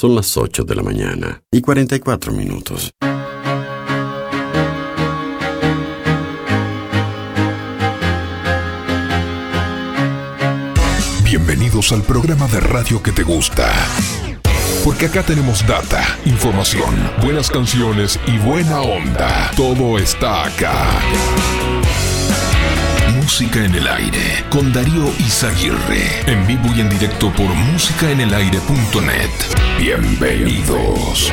Son las 8 de la mañana y 44 minutos. Bienvenidos al programa de radio que te gusta. Porque acá tenemos data, información, buenas canciones y buena onda. Todo está acá. Música en el aire con Darío Izaguirre. En vivo y en directo por musicaenelaire.net. Bienvenidos.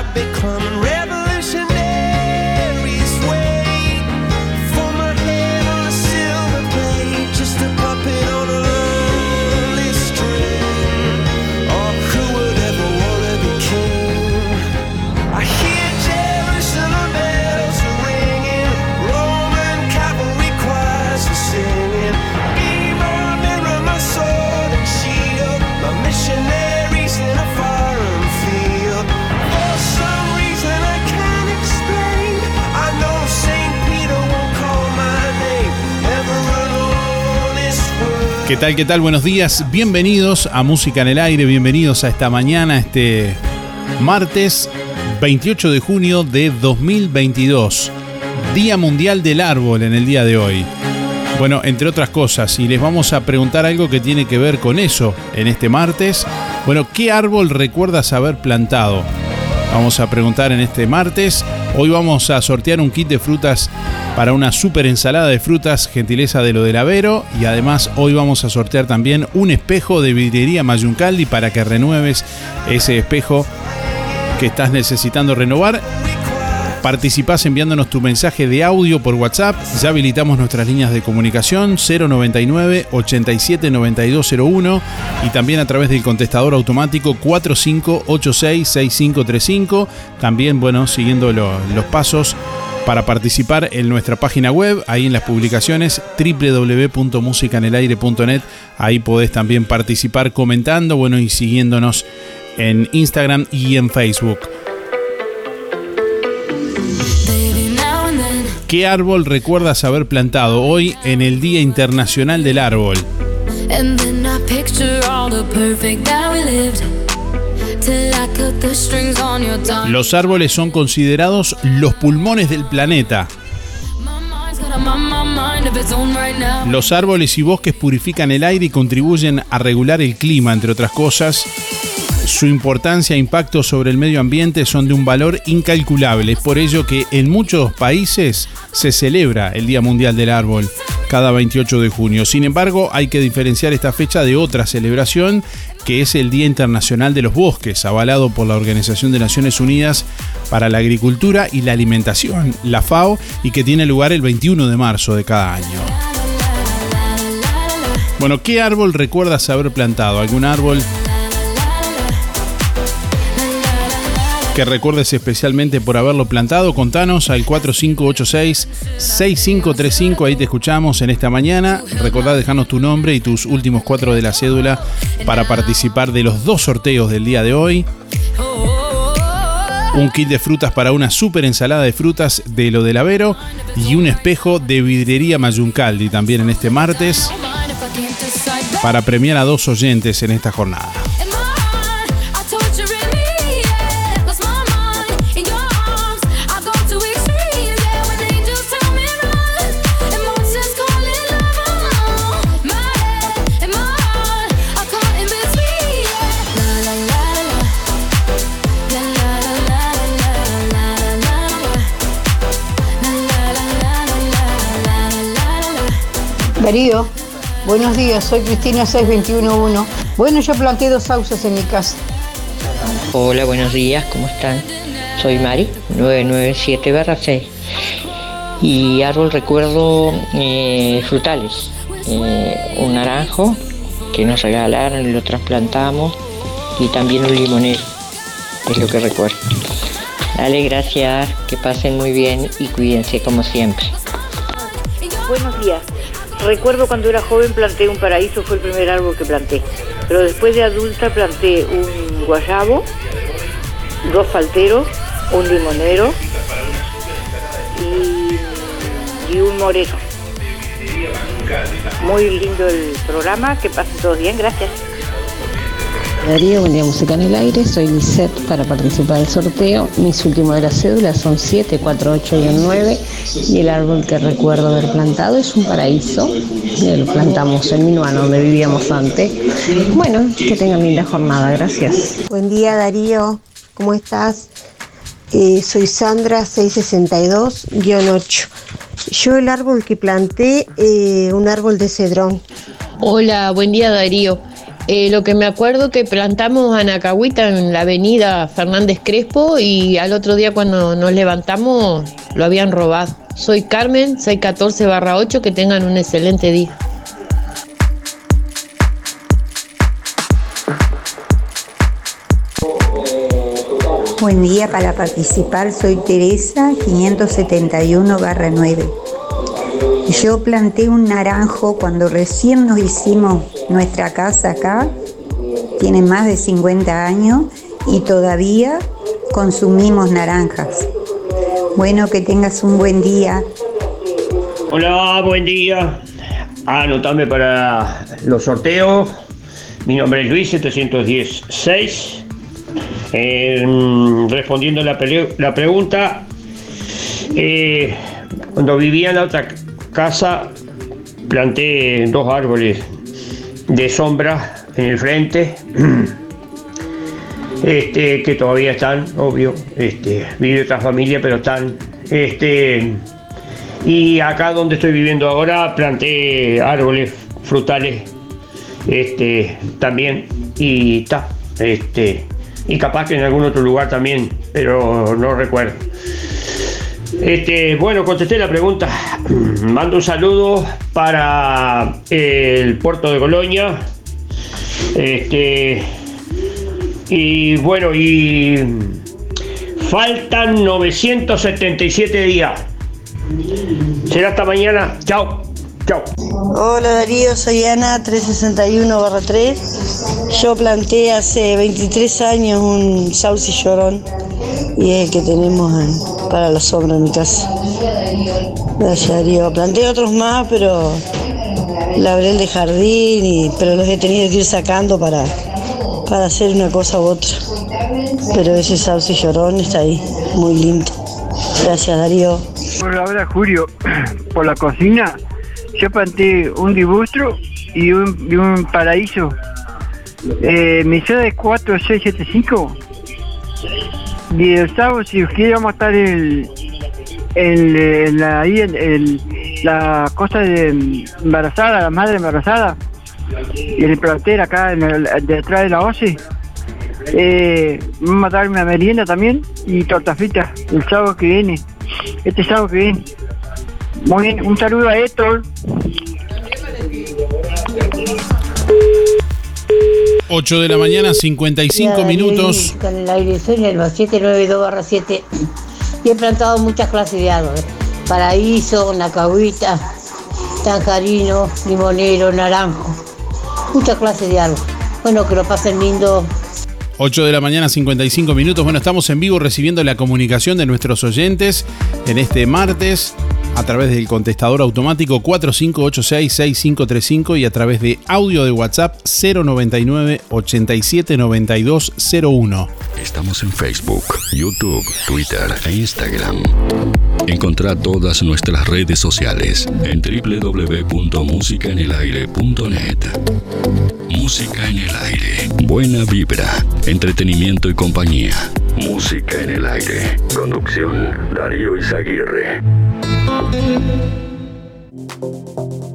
¿Qué tal? ¿Qué tal? Buenos días. Bienvenidos a Música en el Aire. Bienvenidos a esta mañana, este martes 28 de junio de 2022. Día Mundial del Árbol en el día de hoy. Bueno, entre otras cosas, y les vamos a preguntar algo que tiene que ver con eso en este martes. Bueno, ¿qué árbol recuerdas haber plantado? Vamos a preguntar en este martes. Hoy vamos a sortear un kit de frutas para una super ensalada de frutas, gentileza de lo del Avero. Y además hoy vamos a sortear también un espejo de vidriería Mayuncaldi para que renueves ese espejo que estás necesitando renovar. Participás enviándonos tu mensaje de audio por WhatsApp. Ya habilitamos nuestras líneas de comunicación 099 87 9201 y también a través del contestador automático 4586 6535. También, bueno, siguiendo los pasos para participar en nuestra página web, ahí en las publicaciones www.musicanelaire.net. Ahí podés también participar comentando, bueno, y siguiéndonos en Instagram y en Facebook. ¿Qué árbol recuerdas haber plantado hoy en el Día Internacional del Árbol? Los árboles son considerados los pulmones del planeta. Los árboles y bosques purifican el aire y contribuyen a regular el clima, entre otras cosas. Su importancia e impacto sobre el medio ambiente son de un valor incalculable. Es por ello que en muchos países se celebra el Día Mundial del Árbol cada 28 de junio. Sin embargo, hay que diferenciar esta fecha de otra celebración que es el Día Internacional de los Bosques, avalado por la Organización de Naciones Unidas para la Agricultura y la Alimentación, la FAO, y que tiene lugar el 21 de marzo de cada año. Bueno, ¿qué árbol recuerdas haber plantado? ¿Algún árbol que recuerdes especialmente por haberlo plantado, contanos al 4586-6535, ahí te escuchamos en esta mañana. Recordá dejarnos tu nombre y tus últimos cuatro de la cédula para participar de los dos sorteos del día de hoy. Un kit de frutas para una super ensalada de frutas de lo del Avero y un espejo de vidriería Mayuncaldi también en este martes para premiar a dos oyentes en esta jornada. Darío, buenos días, soy Cristina 6211. Bueno, yo planté dos sauces en mi casa. Hola, buenos días, ¿cómo están? Soy Mari, 997-6. Y árbol recuerdo eh, frutales. Eh, un naranjo que nos regalaron y lo trasplantamos. Y también un limonero. Es lo que recuerdo. Dale, gracias, que pasen muy bien y cuídense como siempre. Buenos días. Recuerdo cuando era joven planté un paraíso, fue el primer árbol que planté. Pero después de adulta planté un guayabo, dos falteros, un limonero y, un moreno. Muy lindo el programa, que pasen todos bien, gracias. Darío, buen día Música en el Aire, soy Lisette para participar del sorteo. Mis últimos de las cédulas son 7, 4, 8 y 9 y el árbol que recuerdo haber plantado es un paraíso. Lo plantamos en Minuano, donde vivíamos antes. Bueno, que tengan linda jornada, gracias. Buen día Darío, ¿cómo estás? Eh, soy Sandra 662-8. Yo el árbol que planté, eh, un árbol de cedrón. Hola, buen día Darío. Eh, lo que me acuerdo que plantamos anacahuita en la avenida Fernández Crespo y al otro día cuando nos levantamos lo habían robado. Soy Carmen, 614 barra 8, que tengan un excelente día. Buen día para participar, soy Teresa, 571 barra 9. Yo planté un naranjo cuando recién nos hicimos nuestra casa acá, tiene más de 50 años y todavía consumimos naranjas. Bueno, que tengas un buen día. Hola, buen día. Anotame para los sorteos. Mi nombre es Luis 716. Eh, respondiendo la, la pregunta, eh, cuando vivía en la otra casa planté dos árboles de sombra en el frente, este, que todavía están, obvio, este, vive otra familia, pero están, este, y acá donde estoy viviendo ahora planté árboles frutales, este, también, y está, este, y capaz que en algún otro lugar también, pero no recuerdo. Este, bueno, contesté la pregunta. Mando un saludo para el puerto de Colonia. Este, y bueno, y faltan 977 días. Será hasta mañana. Chao. Chao. Hola Darío, soy Ana 361-3. Yo planté hace 23 años un sauce llorón y es el que tenemos para la sombra en mi casa. Gracias Darío. Planté otros más, pero labré el de jardín, y, pero los he tenido que ir sacando para, para hacer una cosa u otra. Pero ese sauce llorón está ahí, muy lindo. Gracias Darío. Hola, Julio. Por la cocina yo planté un dibustro y un, paraíso Eh, mi ciudad es 4675. Y el sábado, si a estar el, el, el- la- ahí el- la cosa de embarazada, la madre embarazada. Y el plantel acá en el- detrás de la OSI. Eh, vamos a merienda también y torta frita el sábado que viene. Este sábado que viene. Muy bien, un saludo a Héctor. 8 de la mañana, 55 minutos. Con el aire soy el 792 7 y he plantado muchas clases de árboles. Paraíso, nacahuita, tanjarino, limonero, naranjo. Muchas clases de árboles. Bueno, que lo pasen lindo. 8 de la mañana, 55 minutos. Bueno, estamos en vivo recibiendo la comunicación de nuestros oyentes en este martes a través del contestador automático 4586-6535 y a través de audio de WhatsApp 099 879201. Estamos en Facebook, YouTube, Twitter e Instagram. Encontrá todas nuestras redes sociales en www.musicaenelaire.net. Música en el aire. Buena vibra, entretenimiento y compañía. Música en el aire. Conducción Darío Izaguirre. Thank you.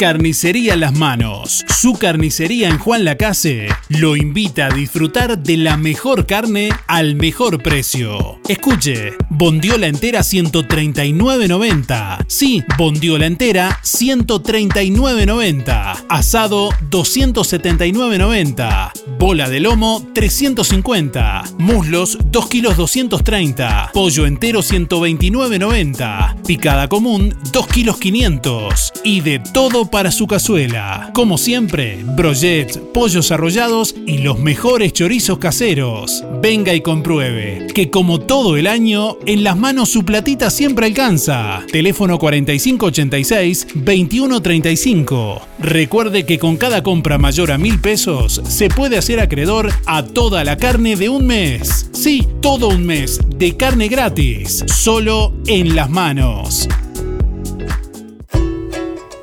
Carnicería Las Manos. Su carnicería en Juan Lacase lo invita a disfrutar de la mejor carne al mejor precio. Escuche, bondiola entera 139.90. Sí, bondiola entera 139.90. Asado 279.90. Bola de lomo 350. Muslos 2 kilos 230. Pollo entero 129.90. Picada común 2 kilos 500. Y de todo para su cazuela. Como siempre, brochets, pollos arrollados y los mejores chorizos caseros. Venga y compruebe que como todo el año, en las manos su platita siempre alcanza. Teléfono 4586-2135. Recuerde que con cada compra mayor a mil pesos se puede hacer acreedor a toda la carne de un mes. Sí, todo un mes de carne gratis. Solo en las manos.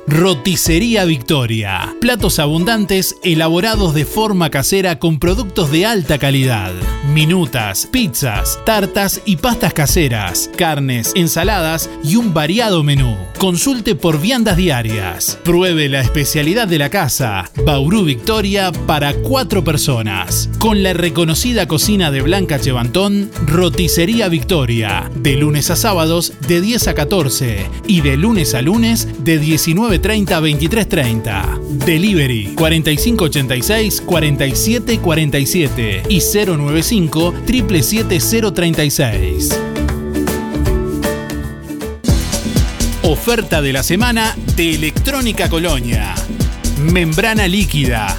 Roticería Victoria. Platos abundantes elaborados de forma casera con productos de alta calidad. Minutas, pizzas, tartas y pastas caseras, carnes, ensaladas y un variado menú. Consulte por viandas diarias. Pruebe la especialidad de la casa. Bauru Victoria para cuatro personas. Con la reconocida cocina de Blanca Chevantón, Roticería Victoria. De lunes a sábados de 10 a 14 y de lunes a lunes de 19 30 23 30. Delivery 4586 47 47 y 095 777 036. Oferta de la semana de Electrónica Colonia. Membrana líquida,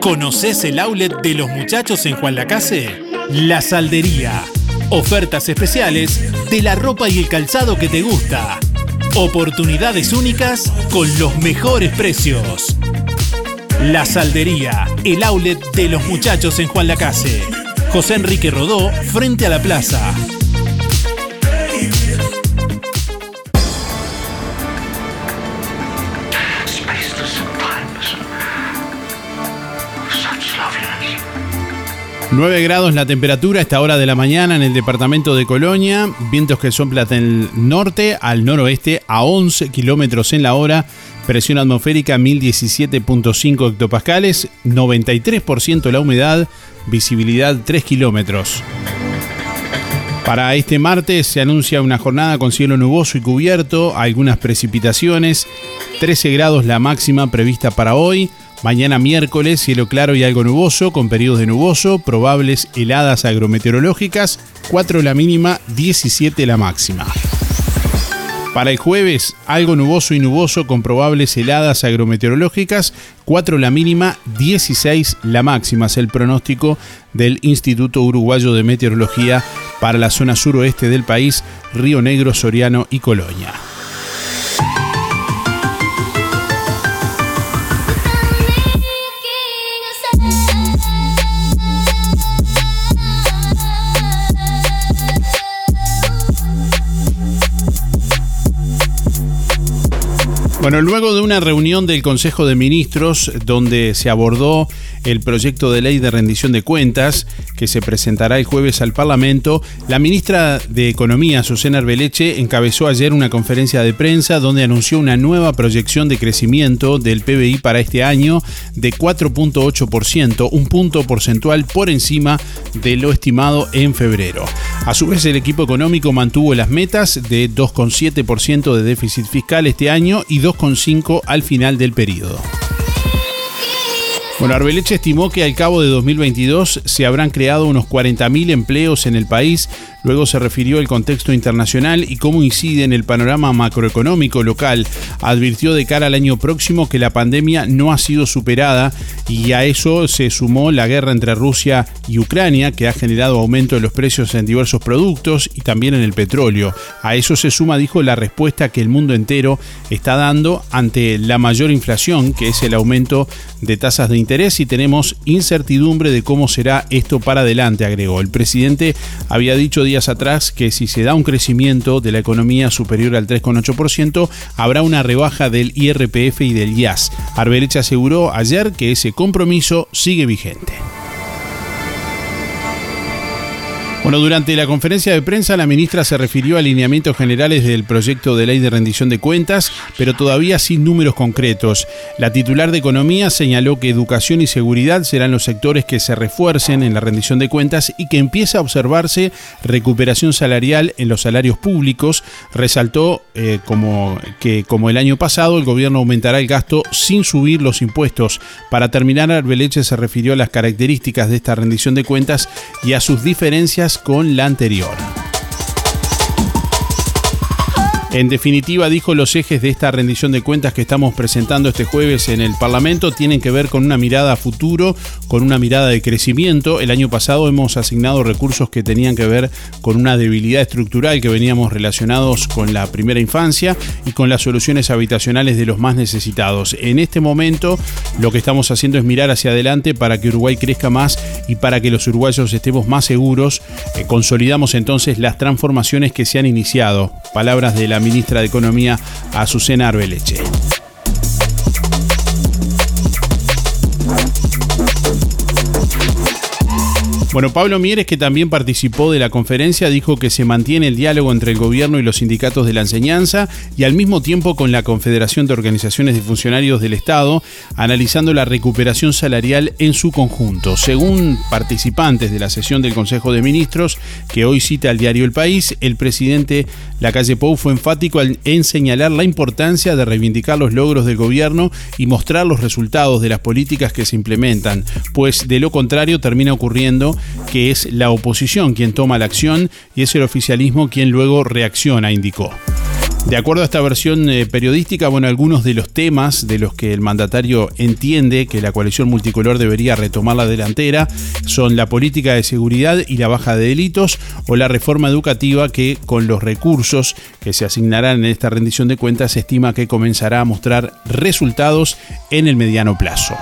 ¿Conoces el outlet de los muchachos en Juan Lacase? La Saldería. Ofertas especiales de la ropa y el calzado que te gusta. Oportunidades únicas con los mejores precios. La Saldería, el outlet de los muchachos en Juan Lacase. José Enrique Rodó, frente a la plaza. 9 grados la temperatura a esta hora de la mañana en el departamento de Colonia. Vientos que soplan del norte al noroeste a 11 kilómetros en la hora. Presión atmosférica 1017.5 hectopascales. 93% la humedad. Visibilidad 3 kilómetros. Para este martes se anuncia una jornada con cielo nuboso y cubierto, algunas precipitaciones, 13 grados la máxima prevista para hoy, Mañana miércoles, cielo claro y algo nuboso, con periodos de nuboso, probables heladas agrometeorológicas, 4 la mínima, 17 la máxima. Para el jueves, algo nuboso y nuboso con probables heladas agrometeorológicas, 4 la mínima, 16 la máxima, es el pronóstico del Instituto Uruguayo de Meteorología para la zona suroeste del país, Río Negro, Soriano y Colonia. Bueno, luego de una reunión del Consejo de Ministros donde se abordó el proyecto de ley de rendición de cuentas que se presentará el jueves al Parlamento, la ministra de Economía, Susana Arbeleche, encabezó ayer una conferencia de prensa donde anunció una nueva proyección de crecimiento del PBI para este año de 4.8%, un punto porcentual por encima de lo estimado en febrero. A su vez, el equipo económico mantuvo las metas de 2,7% de déficit fiscal este año y 2,5% al final del periodo. Bueno, Arbeleche estimó que al cabo de 2022 se habrán creado unos 40.000 empleos en el país Luego se refirió al contexto internacional y cómo incide en el panorama macroeconómico local. Advirtió de cara al año próximo que la pandemia no ha sido superada y a eso se sumó la guerra entre Rusia y Ucrania que ha generado aumento de los precios en diversos productos y también en el petróleo. A eso se suma, dijo, la respuesta que el mundo entero está dando ante la mayor inflación, que es el aumento de tasas de interés y tenemos incertidumbre de cómo será esto para adelante, agregó. El presidente había dicho días atrás que si se da un crecimiento de la economía superior al 3,8%, habrá una rebaja del IRPF y del IAS. Arbeleche aseguró ayer que ese compromiso sigue vigente. Bueno, durante la conferencia de prensa la ministra se refirió a alineamientos generales del proyecto de ley de rendición de cuentas, pero todavía sin números concretos. La titular de Economía señaló que educación y seguridad serán los sectores que se refuercen en la rendición de cuentas y que empieza a observarse recuperación salarial en los salarios públicos. Resaltó eh, como que como el año pasado el gobierno aumentará el gasto sin subir los impuestos. Para terminar, Arbeleche se refirió a las características de esta rendición de cuentas y a sus diferencias con la anterior. En definitiva, dijo, los ejes de esta rendición de cuentas que estamos presentando este jueves en el Parlamento tienen que ver con una mirada a futuro, con una mirada de crecimiento. El año pasado hemos asignado recursos que tenían que ver con una debilidad estructural que veníamos relacionados con la primera infancia y con las soluciones habitacionales de los más necesitados. En este momento lo que estamos haciendo es mirar hacia adelante para que Uruguay crezca más y para que los uruguayos estemos más seguros. Eh, consolidamos entonces las transformaciones que se han iniciado. Palabras de la ministra de Economía, Azucena Arbeleche. Bueno, Pablo Mieres, que también participó de la conferencia, dijo que se mantiene el diálogo entre el gobierno y los sindicatos de la enseñanza y al mismo tiempo con la Confederación de Organizaciones de Funcionarios del Estado, analizando la recuperación salarial en su conjunto. Según participantes de la sesión del Consejo de Ministros, que hoy cita al diario El País, el presidente Lacalle Pou fue enfático en señalar la importancia de reivindicar los logros del gobierno y mostrar los resultados de las políticas que se implementan, pues de lo contrario termina ocurriendo que es la oposición quien toma la acción y es el oficialismo quien luego reacciona, indicó. De acuerdo a esta versión eh, periodística, bueno, algunos de los temas de los que el mandatario entiende que la coalición multicolor debería retomar la delantera son la política de seguridad y la baja de delitos o la reforma educativa que con los recursos que se asignarán en esta rendición de cuentas se estima que comenzará a mostrar resultados en el mediano plazo.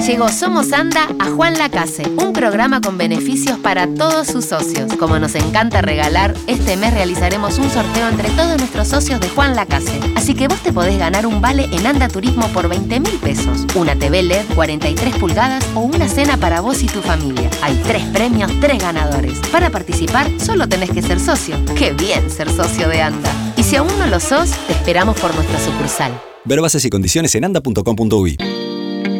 Llegó Somos Anda a Juan Lacase, un programa con beneficios para todos sus socios. Como nos encanta regalar, este mes realizaremos un sorteo entre todos nuestros socios de Juan Lacase. Así que vos te podés ganar un vale en Anda Turismo por 20 mil pesos, una TV LED 43 pulgadas o una cena para vos y tu familia. Hay tres premios, tres ganadores. Para participar, solo tenés que ser socio. ¡Qué bien ser socio de Anda! Y si aún no lo sos, te esperamos por nuestra sucursal. Ver bases y condiciones en anda.com.uy.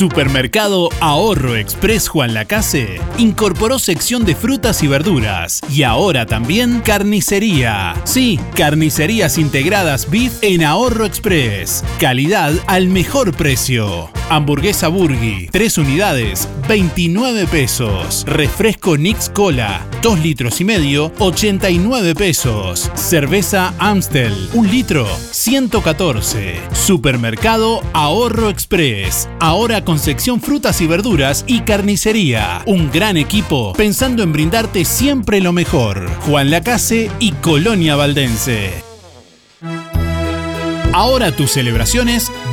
Supermercado Ahorro Express Juan Lacase incorporó sección de frutas y verduras y ahora también carnicería. Sí, carnicerías integradas Beef en Ahorro Express. Calidad al mejor precio. Hamburguesa Burgi, 3 unidades, 29 pesos. Refresco Nix Cola, 2 litros y medio, 89 pesos. Cerveza Amstel, 1 litro, 114. Supermercado Ahorro Express. Ahora con sección frutas y verduras y carnicería. Un gran equipo pensando en brindarte siempre lo mejor. Juan Lacase y Colonia Valdense. Ahora tus celebraciones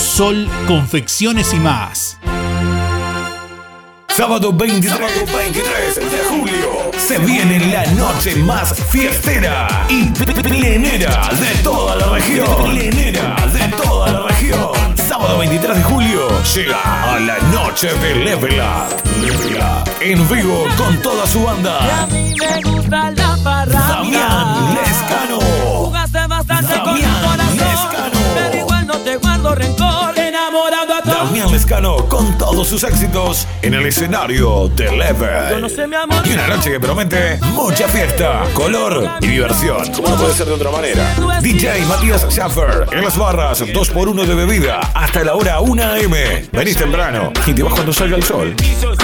Sol Confecciones y más. Sábado 23, de julio se viene la noche más fiestera y plenera de toda la región. Plenera de toda la región. Sábado 23 de julio llega a la noche de Level Up. Level Up en vivo con toda su banda. Damián Lescano. Jugaste bastante con corazón. Lescano. Guardo rencor. Enamorado a todos. Damián Lescano con todos sus éxitos en el escenario de Level. Conoce mi amor. Y una noche que promete mucha fiesta, color y diversión. Como no puede ser de otra manera. DJ Matías Schaffer en las barras, 2x1 de bebida hasta la hora 1 am. Venís temprano y te vas cuando salga el sol.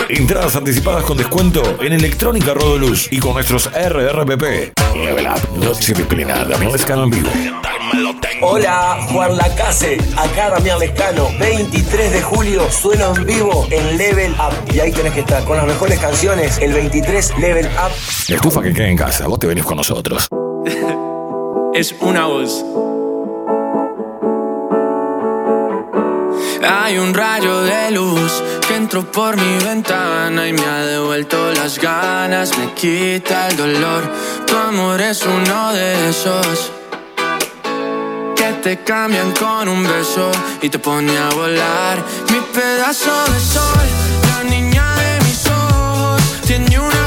Entradas anticipadas con descuento en Electrónica Rodoluz y con nuestros RRPP. Level Up, noche plena, Damián Lescano en vivo. Hola, Juan Lacase, acá Damián Lescano, 23 de julio, sueno en vivo en Level Up. Y ahí tenés que estar con las mejores canciones, el 23 Level Up. La estufa que queda en casa, vos te venís con nosotros. es una voz. Hay un rayo de luz que entró por mi ventana y me ha devuelto las ganas, me quita el dolor. Tu amor es uno de esos te cambian con un beso y te pone a volar. Mi pedazo de sol, la niña de mis ojos, tiene una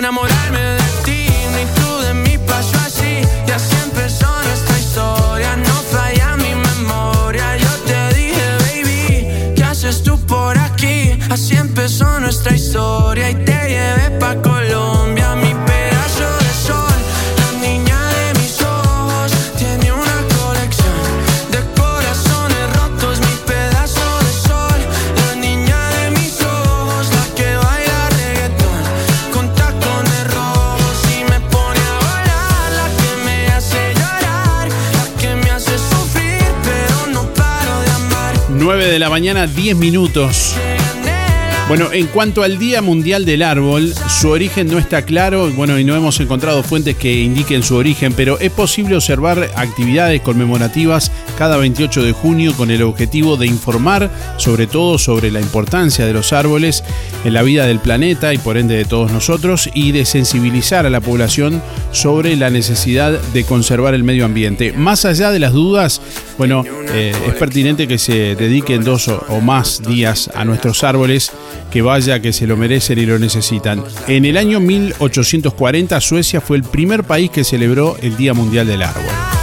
no esperaba de la mañana, 10 minutos. Bueno, en cuanto al Día Mundial del Árbol, su origen no está claro, bueno, y no hemos encontrado fuentes que indiquen su origen, pero es posible observar actividades conmemorativas cada 28 de junio con el objetivo de informar sobre todo sobre la importancia de los árboles en la vida del planeta y por ende de todos nosotros y de sensibilizar a la población sobre la necesidad de conservar el medio ambiente. Más allá de las dudas, bueno, eh, es pertinente que se dediquen dos o, o más días a nuestros árboles, que vaya que se lo merecen y lo necesitan. En el año 1840 Suecia fue el primer país que celebró el Día Mundial del Árbol.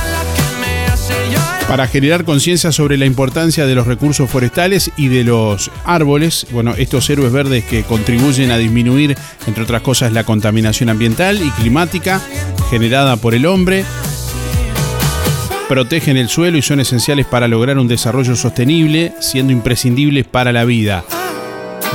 Para generar conciencia sobre la importancia de los recursos forestales y de los árboles, bueno, estos héroes verdes que contribuyen a disminuir, entre otras cosas, la contaminación ambiental y climática generada por el hombre, protegen el suelo y son esenciales para lograr un desarrollo sostenible, siendo imprescindibles para la vida.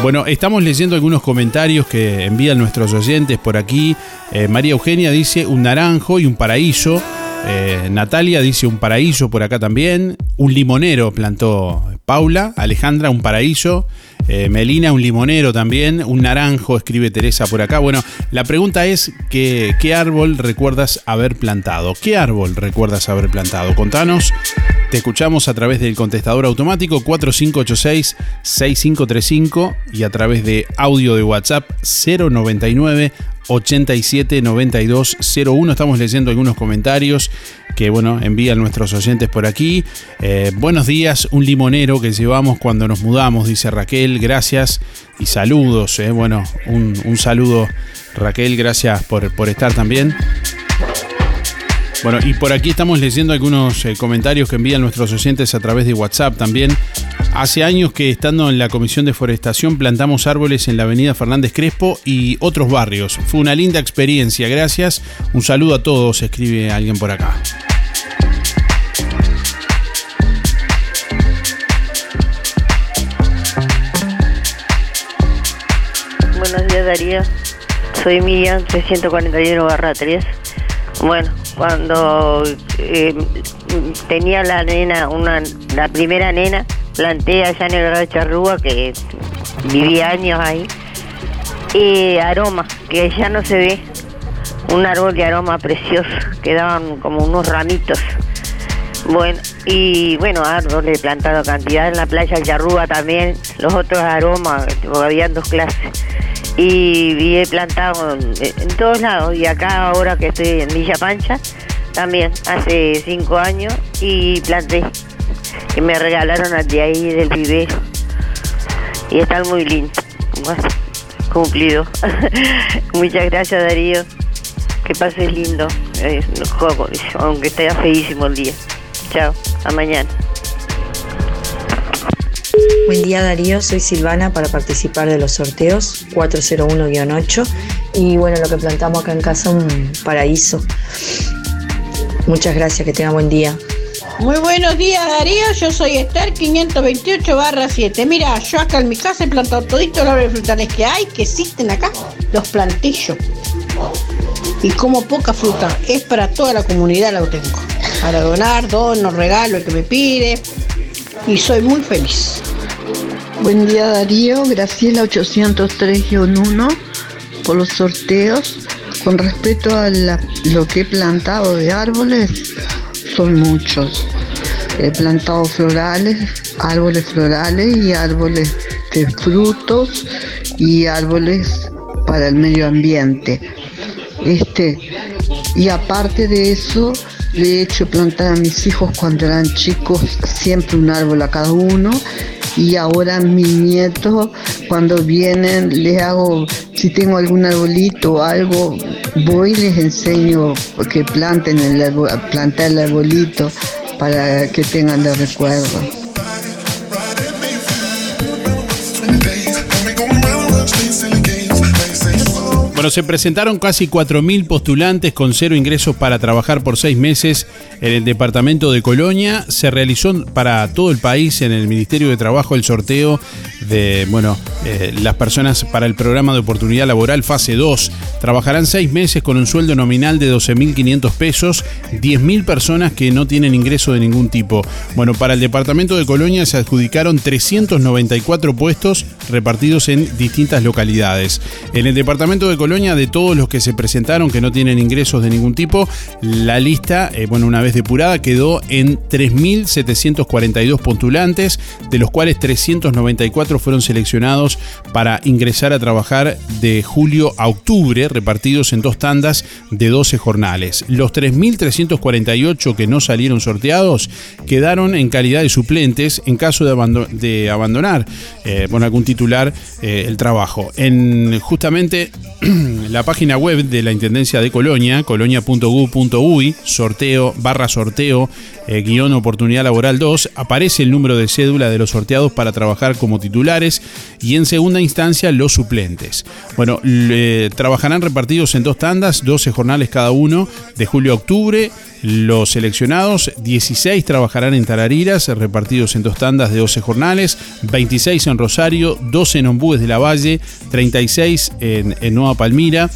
Bueno, estamos leyendo algunos comentarios que envían nuestros oyentes por aquí. Eh, María Eugenia dice un naranjo y un paraíso. Eh, Natalia dice un paraíso por acá también. Un limonero plantó Paula. Alejandra, un paraíso. Eh, Melina, un limonero también. Un naranjo, escribe Teresa por acá. Bueno, la pregunta es: ¿qué, ¿qué árbol recuerdas haber plantado? ¿Qué árbol recuerdas haber plantado? Contanos. Te escuchamos a través del contestador automático 4586-6535 y a través de audio de WhatsApp 099 87 92 01. Estamos leyendo algunos comentarios que bueno, envían nuestros oyentes por aquí. Eh, buenos días, un limonero que llevamos cuando nos mudamos, dice Raquel. Gracias y saludos. eh. Bueno, un, un saludo, Raquel. Gracias por, por estar también. Bueno, y por aquí estamos leyendo algunos eh, comentarios que envían nuestros oyentes a través de WhatsApp también. Hace años que estando en la Comisión de Forestación plantamos árboles en la Avenida Fernández Crespo y otros barrios. Fue una linda experiencia, gracias. Un saludo a todos, escribe alguien por acá. Buenos días Darío, soy Miriam 341 barra 3. Bueno, cuando eh, tenía la nena, una, la primera nena, planté allá en el de Charrúa, que viví años ahí, aroma, que ya no se ve, un árbol de aroma precioso, quedaban como unos ramitos. Bueno, y bueno, árboles he plantado cantidad en la playa del Charrúa también, los otros aromas, habían dos clases y, y he plantado en, todos lados. Y acá ahora que estoy en Villa Pancha también hace cinco años y planté. Que me regalaron de ahí del vivero y están muy lindos cumplido. Muchas gracias Darío. Que pases lindo. Eh, juego, aunque esté feísimo el día. Chao a mañana Buen día Darío, soy Silvana para participar de los sorteos 401-8 y bueno, lo que plantamos acá en casa un paraíso. Muchas gracias, que tenga buen día. Muy buenos días Darío, yo soy Esther 528 barra 7. Mira, yo acá en mi casa he plantado toditos los árboles frutales que hay, que existen acá, los planté yo. Y como poca fruta, es para toda la comunidad lo tengo. Para donar, dono, regalo el que me pide. Y soy muy feliz. Buen día Darío, Graciela 803-1 por los sorteos. Con respecto a lo que he plantado de árboles, son muchos. He plantado florales, árboles florales y árboles de frutos y árboles para el medio ambiente. Este, y aparte de eso, le he hecho plantar a mis hijos cuando eran chicos siempre un árbol a cada uno. Y ahora mis nietos, cuando vienen, les hago, si tengo algún arbolito o algo, voy y les enseño que planten el plantar el arbolito para que tengan de recuerdo. Bueno, se presentaron casi 4.000 postulantes con cero ingresos para trabajar por seis meses en el departamento de Colonia. Se realizó para todo el país en el Ministerio de Trabajo el sorteo de, bueno, eh, las personas para el programa de oportunidad laboral fase 2. Trabajarán seis meses con un sueldo nominal de 12.500 pesos, 10.000 personas que no tienen ingreso de ningún tipo. Bueno, para el departamento de Colonia se adjudicaron 394 puestos repartidos en distintas localidades. En el departamento de Colonia de todos los que se presentaron que no tienen ingresos de ningún tipo, la lista, eh, bueno, una vez depurada, quedó en 3.742 postulantes, de los cuales 394 fueron seleccionados para ingresar a trabajar de julio a octubre, repartidos en dos tandas de 12 jornales. Los 3.348 que no salieron sorteados quedaron en calidad de suplentes en caso de, abandonar, eh, algún titular, eh, el trabajo. En justamente la página web de la Intendencia de Colonia, colonia.gov.uy, sorteo, barra sorteo, eh, guion oportunidad laboral 2, aparece el número de cédula de los sorteados para trabajar como titulares y en segunda instancia los suplentes. Bueno, trabajarán repartidos en dos tandas, 12 jornales cada uno, de julio a octubre. Los seleccionados, 16 trabajarán en Tarariras, repartidos en dos tandas de 12 jornales, 26 en Rosario, 12 en Ombúes de la Valle, 36 en, Nueva Palmira,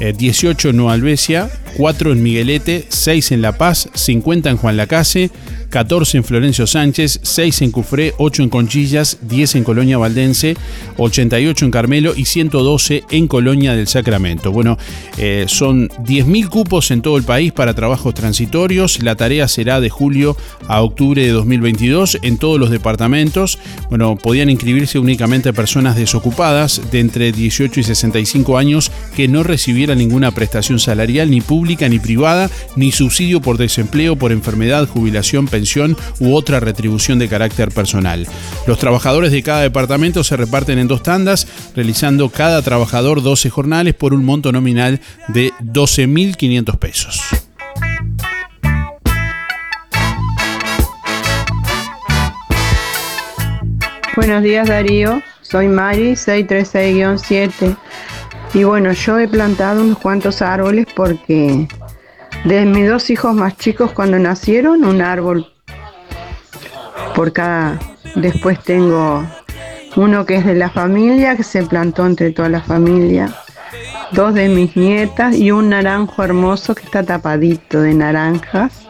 18 eh, en Nueva Albesia, 4 en Miguelete, 6 en La Paz, 50 en Juan Lacase, 14 en Florencio Sánchez, 6 en Cufré, 8 en Conchillas, 10 en Colonia Valdense, 88 en Carmelo y 112 en Colonia del Sacramento. Bueno, eh, son 10.000 cupos en todo el país para trabajos transitorios. La tarea será de julio a octubre de 2022 en todos los departamentos. Bueno, podían inscribirse únicamente personas desocupadas de entre 18 y 65 años que no recibieran ninguna prestación salarial ni pública ni privada, ni subsidio por desempleo, por enfermedad, jubilación, pensión u otra retribución de carácter personal. Los trabajadores de cada departamento se reparten en dos tandas, realizando cada trabajador 12 jornales por un monto nominal de 12.500 pesos. Buenos días Darío, soy Mari 636-7 y bueno, yo he plantado unos cuantos árboles porque de mis dos hijos más chicos cuando nacieron, un árbol por cada... Después tengo uno que es de la familia, que se plantó entre toda la familia. Dos de mis nietas y un naranjo hermoso que está tapadito de naranjas.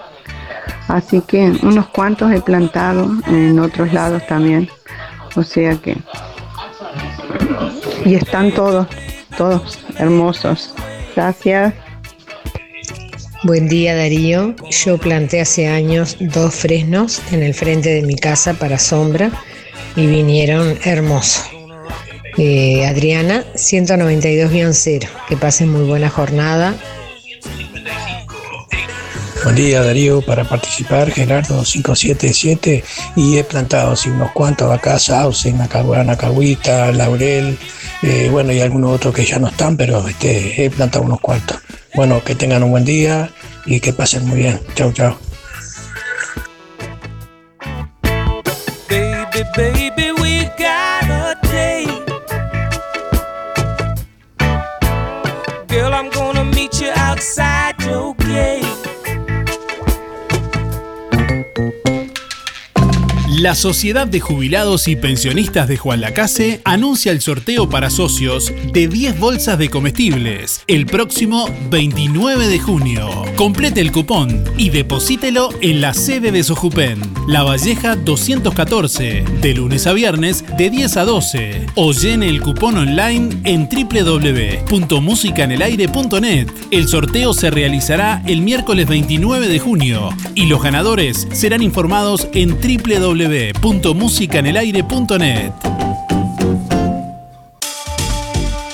Así que unos cuantos he plantado en otros lados también. O sea que... Y están todos, todos hermosos. Gracias. Buen día Darío, yo planté hace años dos fresnos en el frente de mi casa para sombra y vinieron hermosos. Eh, Adriana, 192-0, que pasen muy buena jornada. Buen día Darío, para participar Gerardo 577 y he plantado así unos cuantos acá, sauce, nacahuita, laurel, eh, bueno y algunos otros que ya no están, pero este, he plantado unos cuantos. Bueno, que tengan un buen día y que pasen muy bien. Chao, chao. Baby, we got a date. Girl, I'm gonna meet you outside La Sociedad de Jubilados y Pensionistas de Juan Lacase anuncia el sorteo para socios de 10 bolsas de comestibles el próximo 29 de junio. Complete el cupón y deposítelo en la sede de Sojupen, La Valleja 214, de lunes a viernes de 10 a 12 o llene el cupón online en www.musicanelaire.net. El sorteo se realizará el miércoles 29 de junio y los ganadores serán informados en www www.musicanelaire.net.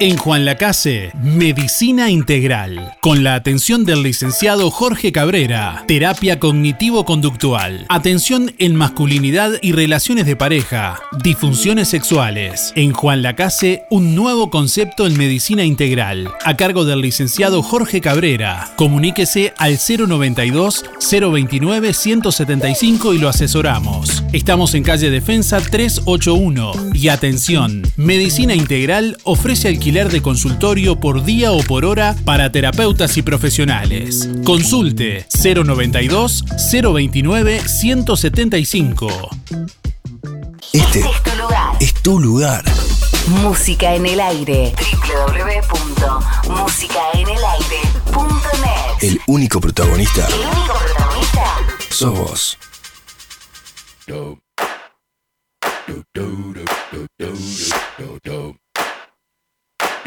En Juan Lacase, Medicina Integral, con la atención del licenciado Jorge Cabrera, terapia cognitivo-conductual, atención en masculinidad y relaciones de pareja, disfunciones sexuales. En Juan Lacase, un nuevo concepto en medicina integral, a cargo del licenciado Jorge Cabrera. Comuníquese al 092 029 175 y lo asesoramos. Estamos en calle Defensa 381 y atención, Medicina Integral ofrece alquiler de consultorio por día o por hora para terapeutas y profesionales. Consulte 092 029 175. Este es tu lugar. Música en el aire. www.musicaenelaire.net. El único protagonista. El único protagonista sos vos.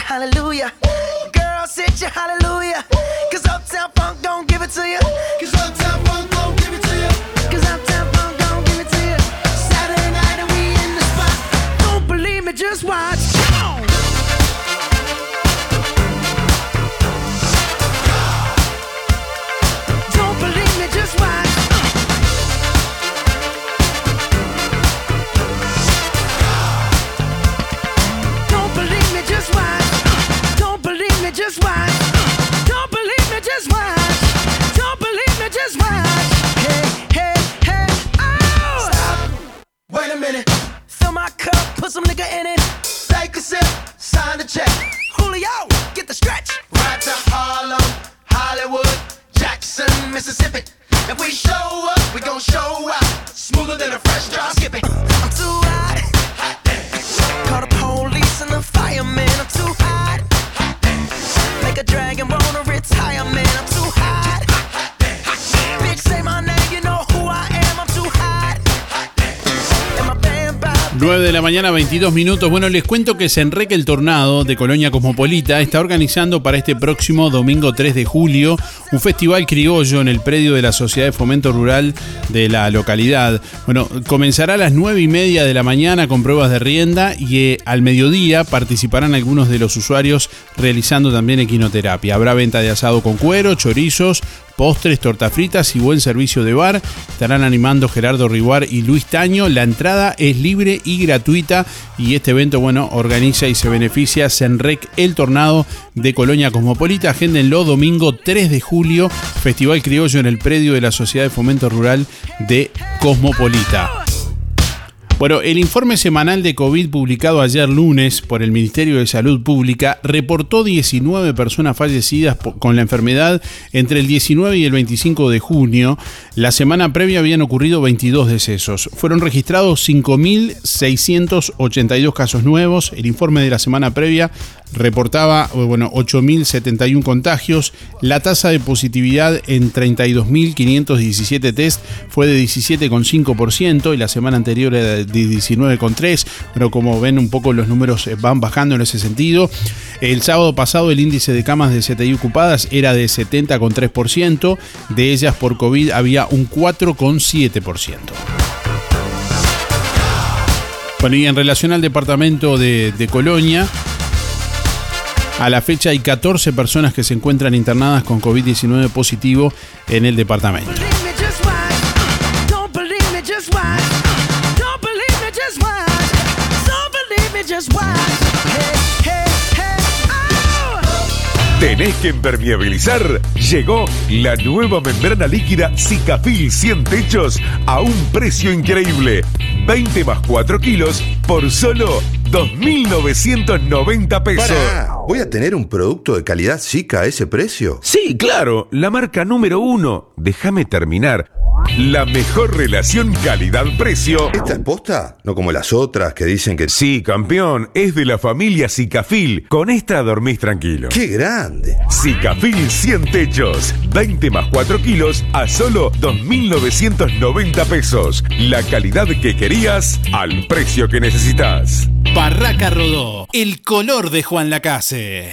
hallelujah. Girl, sit your hallelujah. Mañana, 22 minutos. Bueno, les cuento que Senreque el Tornado de Colonia Cosmopolita está organizando para este próximo domingo 3 de julio un festival criollo en el predio de la Sociedad de Fomento Rural de la localidad. Bueno, comenzará a las 9 y media de la mañana con pruebas de rienda y eh, al mediodía participarán algunos de los usuarios realizando también equinoterapia. Habrá venta de asado con cuero, chorizos, postres, tortas fritas y buen servicio de bar. Estarán animando Gerardo Riguar y Luis Taño. La entrada es libre y gratuita y este evento, bueno, organiza y se beneficia Senrec El Tornado de Colonia Cosmopolita. Agéndenlo domingo 3 de julio, Festival Criollo en el predio de la Sociedad de Fomento Rural de Cosmopolita. Bueno, el informe semanal de COVID publicado ayer lunes por el Ministerio de Salud Pública reportó 19 personas fallecidas con la enfermedad entre el 19 y el 25 de junio. La semana previa habían ocurrido 22 decesos. Fueron registrados 5.682 casos nuevos. El informe de la semana previa reportaba bueno, 8.071 contagios. La tasa de positividad en 32.517 test fue de 17,5% y la semana anterior era de 19,3%. Pero como ven un poco los números eh, van bajando en ese sentido. El sábado pasado el índice de camas de CTI ocupadas era de 70,3%. De ellas por COVID había un 4,7%. Bueno, y en relación al departamento de, de Colonia, a la fecha hay 14 personas que se encuentran internadas con COVID-19 positivo en el departamento. oh! ¿Tenés que impermeabilizar? Llegó la nueva membrana líquida Cicafil 100 techos a un precio increíble. 20 más 4 kilos por solo 2.990 pesos. Pará, ¿Voy a tener un producto de calidad chica a ese precio? Sí, claro, la marca número uno. Déjame terminar. La mejor relación calidad-precio. ¿Esta es posta? No como las otras que dicen que... Sí, campeón, es de la familia Sicafil. Con esta dormís tranquilo. ¡Qué grande! Sicafil 100 techos. 20 más 4 kilos a solo 2.990 pesos. La calidad que querías al precio que necesitas. Barraca Rodó, el color de Juan Lacase.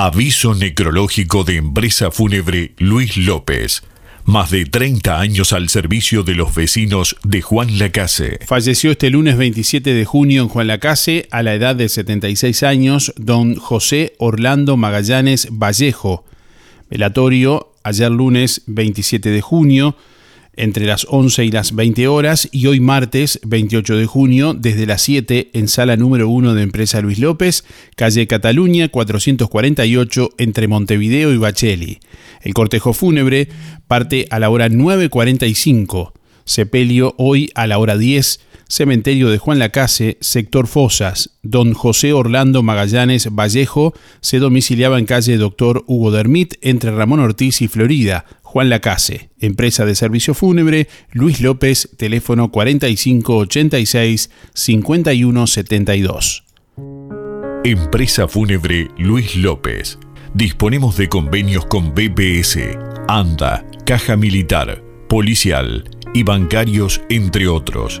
Aviso necrológico de empresa fúnebre Luis López. Más de 30 años al servicio de los vecinos de Juan Lacase. Falleció este lunes 27 de junio en Juan Lacase, a la edad de 76 años, don José Orlando Magallanes Vallejo. Velatorio ayer lunes 27 de junio, entre las 11 y las 20 horas, y hoy martes 28 de junio, desde las 7 en sala número 1 de Empresa Luis López, calle Cataluña 448, entre Montevideo y Bacheli. El cortejo fúnebre parte a la hora 9.45, sepelio hoy a la hora 10, cementerio de Juan Lacase, sector Fosas. Don José Orlando Magallanes Vallejo se domiciliaba en calle Doctor Hugo Dermit, entre Ramón Ortiz y Florida. Juan Lacase, empresa de servicio fúnebre, Luis López, teléfono 4586-5172. Empresa fúnebre Luis López. Disponemos de convenios con BPS, ANDA, Caja Militar, Policial y bancarios, entre otros.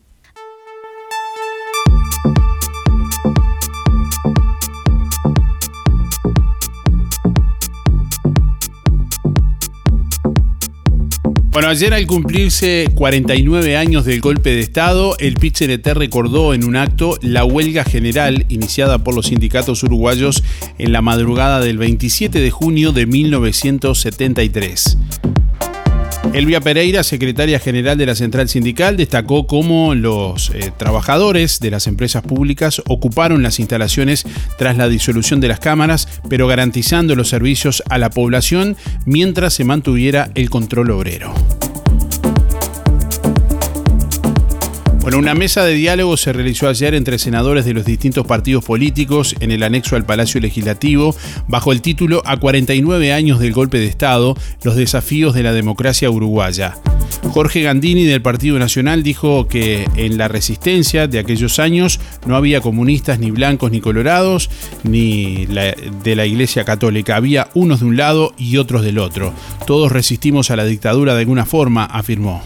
Bueno, ayer al cumplirse 49 años del golpe de Estado, el PIT recordó en un acto la huelga general iniciada por los sindicatos uruguayos en la madrugada del 27 de junio de 1973. Elvia Pereira, secretaria general de la Central Sindical, destacó cómo los eh, trabajadores de las empresas públicas ocuparon las instalaciones tras la disolución de las cámaras, pero garantizando los servicios a la población mientras se mantuviera el control obrero. Bueno, una mesa de diálogo se realizó ayer entre senadores de los distintos partidos políticos en el anexo al Palacio Legislativo bajo el título A 49 años del golpe de Estado, los desafíos de la democracia uruguaya. Jorge Gandini del Partido Nacional dijo que en la resistencia de aquellos años no había comunistas ni blancos ni colorados, ni de la Iglesia Católica. Había unos de un lado y otros del otro. Todos resistimos a la dictadura de alguna forma, afirmó.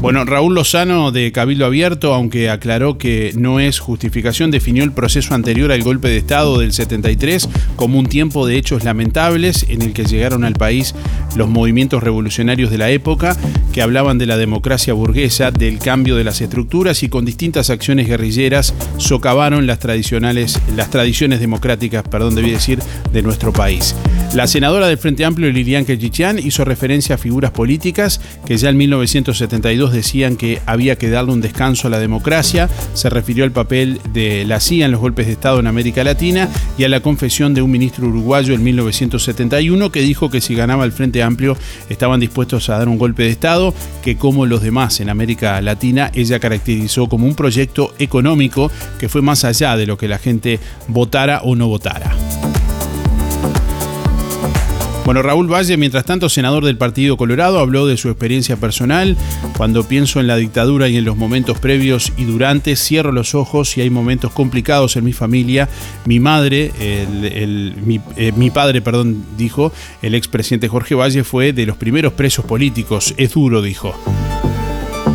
Bueno, Raúl Lozano de Cabildo Abierto, aunque aclaró que no es justificación, definió el proceso anterior al golpe de Estado del 73 como un tiempo de hechos lamentables en el que llegaron al país los movimientos revolucionarios de la época que hablaban de la democracia burguesa, del cambio de las estructuras y con distintas acciones guerrilleras socavaron las tradicionales las tradiciones democráticas, perdón, debí decir, de nuestro país. La senadora del Frente Amplio Lilian Kechichian hizo referencia a figuras políticas que ya en 1972 decían que había que darle un descanso a la democracia, se refirió al papel de la CIA en los golpes de Estado en América Latina y a la confesión de un ministro uruguayo en 1971 que dijo que si ganaba el Frente Amplio estaban dispuestos a dar un golpe de Estado que como los demás en América Latina ella caracterizó como un proyecto económico que fue más allá de lo que la gente votara o no votara. Bueno, Raúl Valle, mientras tanto, senador del Partido Colorado, habló de su experiencia personal. Cuando pienso en la dictadura y en los momentos previos y durante, cierro los ojos y hay momentos complicados en mi familia. Mi madre, mi, eh, mi, padre, perdón, dijo, el expresidente Jorge Valle fue de los primeros presos políticos. Es duro, dijo.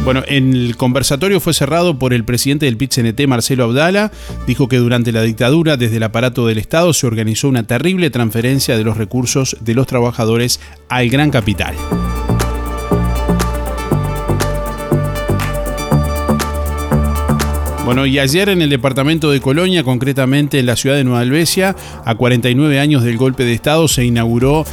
Bueno, el conversatorio fue cerrado por el presidente del PIT-CNT, Marcelo Abdala. Dijo que durante la dictadura, desde el aparato del Estado, se organizó una terrible transferencia de los recursos de los trabajadores al gran capital. Bueno, y ayer en el departamento de Colonia, concretamente en la ciudad de Nueva Albesia, a 49 años del golpe de Estado, se inauguró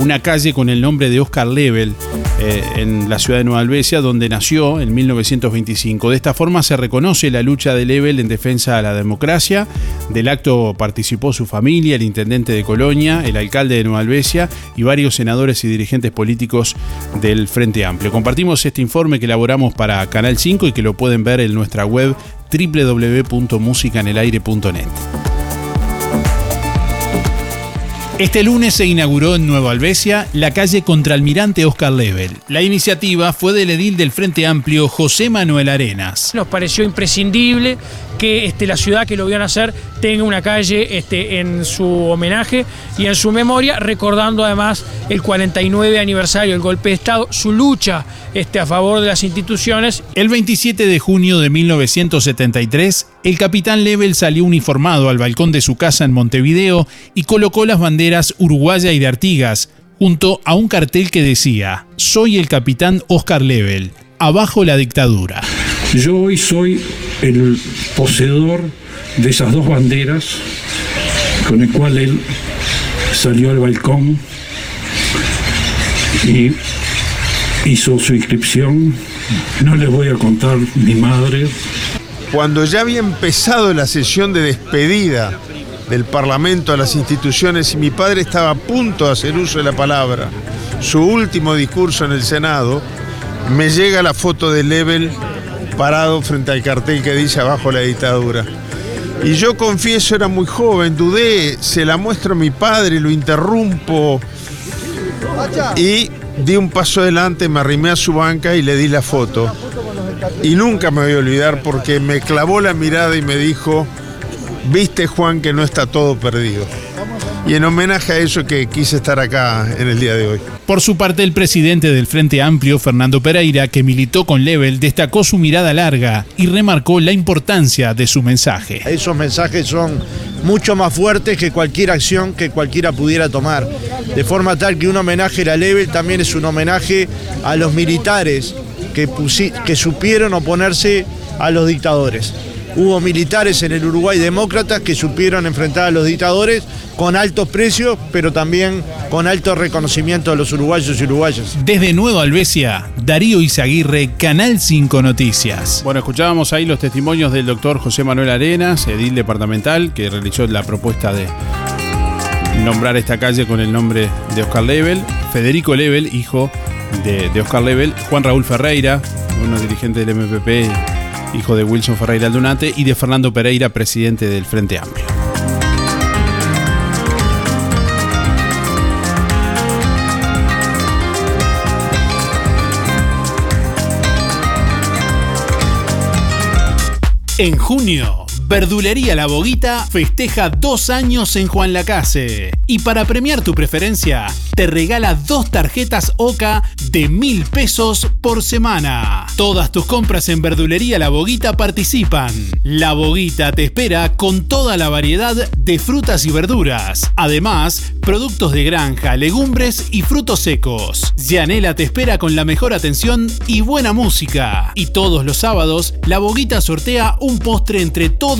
una calle con el nombre de Oscar Lebel eh, en la ciudad de Nueva Albesia, donde nació en 1925. De esta forma se reconoce la lucha de Lebel en defensa de la democracia. Del acto participó su familia, el intendente de Colonia, el alcalde de Nueva Albesia y varios senadores y dirigentes políticos del Frente Amplio. Compartimos este informe que elaboramos para Canal 5 y que lo pueden ver en nuestra web www.musicanelaire.net. Este lunes se inauguró en Nueva Albesia la calle Contralmirante Oscar Level. La iniciativa fue del edil del Frente Amplio José Manuel Arenas. Nos pareció imprescindible que este, la ciudad que lo vio nacer tenga una calle este, en su homenaje y en su memoria, recordando además el 49 aniversario del golpe de Estado, su lucha este, a favor de las instituciones. El 27 de junio de 1973, el capitán Level salió uniformado al balcón de su casa en Montevideo y colocó las banderas uruguaya y de Artigas, junto a un cartel que decía, Soy el capitán Oscar Level, abajo la dictadura. Yo hoy soy el poseedor de esas dos banderas con el cual él salió al balcón y hizo su inscripción. No les voy a contar mi madre. Cuando ya había empezado la sesión de despedida del Parlamento a las instituciones y mi padre estaba a punto de hacer uso de la palabra, su último discurso en el Senado, me llega la foto de Level parado frente al cartel que dice abajo la dictadura. Y yo confieso, era muy joven, dudé, se la muestro a mi padre, lo interrumpo. Y di un paso adelante, me arrimé a su banca y le di la foto. Y nunca me voy a olvidar porque me clavó la mirada y me dijo, viste Juan que no está todo perdido. Y en homenaje a eso que quise estar acá en el día de hoy. Por su parte, el presidente del Frente Amplio, Fernando Pereira, que militó con Level, destacó su mirada larga y remarcó la importancia de su mensaje. Esos mensajes son mucho más fuertes que cualquier acción que cualquiera pudiera tomar. De forma tal que un homenaje a la Level también es un homenaje a los militares que, que supieron oponerse a los dictadores. Hubo militares en el Uruguay demócratas que supieron enfrentar a los dictadores con altos precios, pero también con alto reconocimiento de los uruguayos y uruguayas. Desde Nueva Albesia, Darío Izaguirre, Canal 5 Noticias. Bueno, escuchábamos ahí los testimonios del doctor José Manuel Arenas, edil departamental, que realizó la propuesta de nombrar esta calle con el nombre de Oscar Lebel, Federico Lebel, hijo de, de Oscar Lebel, Juan Raúl Ferreira, uno dirigente del MPP, hijo de Wilson Ferreira Aldunate, y de Fernando Pereira, presidente del Frente Amplio. En junio, Verdulería La Boguita festeja dos años en Juan Lacase. Y para premiar tu preferencia, te regala dos tarjetas OCA de mil pesos por semana. Todas tus compras en Verdulería La Boguita participan. La Boguita te espera con toda la variedad de frutas y verduras. Además, productos de granja, legumbres y frutos secos. Yanela te espera con la mejor atención y buena música. Y todos los sábados, La Boguita sortea un postre entre todos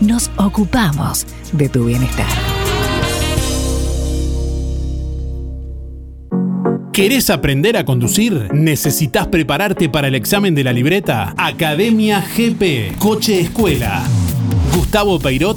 Nos ocupamos de tu bienestar. ¿Querés aprender a conducir? ¿Necesitas prepararte para el examen de la libreta? Academia GP, Coche Escuela. Gustavo Peirot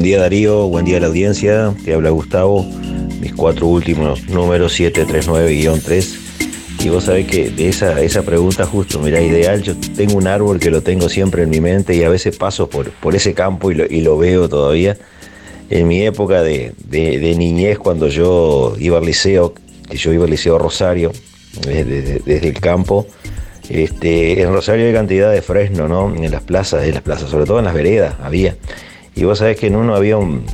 Buen día Darío, buen día a la audiencia, te habla Gustavo, mis cuatro últimos números 739-3. Y vos sabés que de esa, esa pregunta justo, mira, ideal, yo tengo un árbol que lo tengo siempre en mi mente y a veces paso por, por ese campo y lo, y lo veo todavía. En mi época de, de- niñez, cuando yo iba al liceo, que yo iba al liceo Rosario, desde, desde el campo, este, en Rosario hay cantidad de fresno, ¿no? En las plazas, en las plazas, sobre todo en las veredas había. Y vos sabés que en uno había un,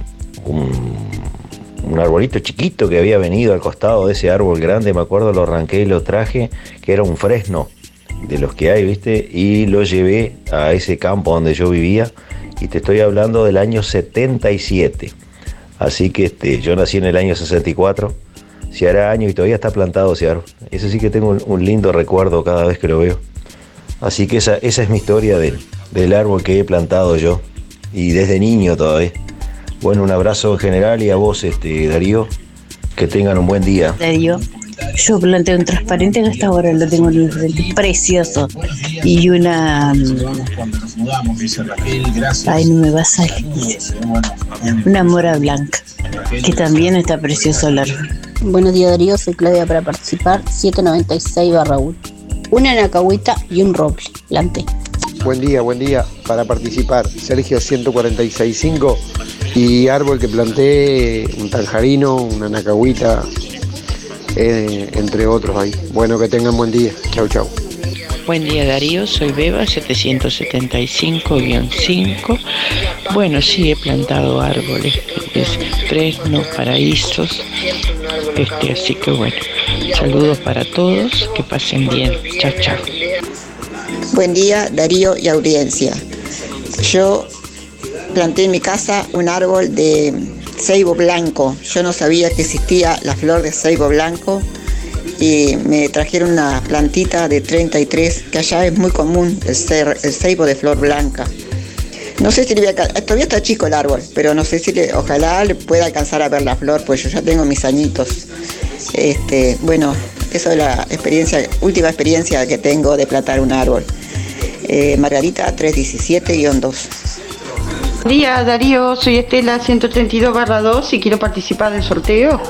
un, arbolito chiquito que había venido al costado de ese árbol grande, me acuerdo, lo arranqué y lo traje, que era un fresno de los que hay, ¿viste? Y lo llevé a ese campo donde yo vivía, y te estoy hablando del año 77. Así que este, yo nací en el año 64, se hará año y todavía está plantado ese árbol. Eso sí que tengo un, un lindo recuerdo cada vez que lo veo. Así que esa, esa es mi historia del árbol que he plantado yo, y desde niño todavía. Bueno, un abrazo en general y a vos, este, Darío, que tengan un buen día. Darío, yo planté un transparente que hasta ahora lo tengo en el frente, precioso. Y una. Ay, no me va a salir. Una mora blanca, que también está precioso el árbol. Buenos días Darío, soy Claudia para participar 796 barra 1. Una nacahuita y un roble, planté. Buen día, buen día. Para participar, Sergio 1465 y árbol que planté, un tanjarino, una nacahuita, eh, entre otros ahí. Bueno, que tengan buen día. Chau, chau. Buen día Darío, soy Beba 775-5. Bueno, sí he plantado árboles, es fresno, paraísos. Este, así que bueno, saludos para todos, que pasen bien. Chao, chao. Buen día Darío y audiencia. Yo planté en mi casa un árbol de ceibo blanco. Yo no sabía que existía la flor de ceibo blanco y me trajeron una plantita de 33, que allá es muy común el, cer- el ceibo de flor blanca. No sé si le voy a alca- todavía está chico el árbol, pero no sé si ojalá le pueda alcanzar a ver la flor, pues yo ya tengo mis añitos. Este, bueno, eso es la última experiencia que tengo de plantar un árbol. Eh, Margarita 317-2. Buen día Darío, soy Estela 132 2 y quiero participar del sorteo.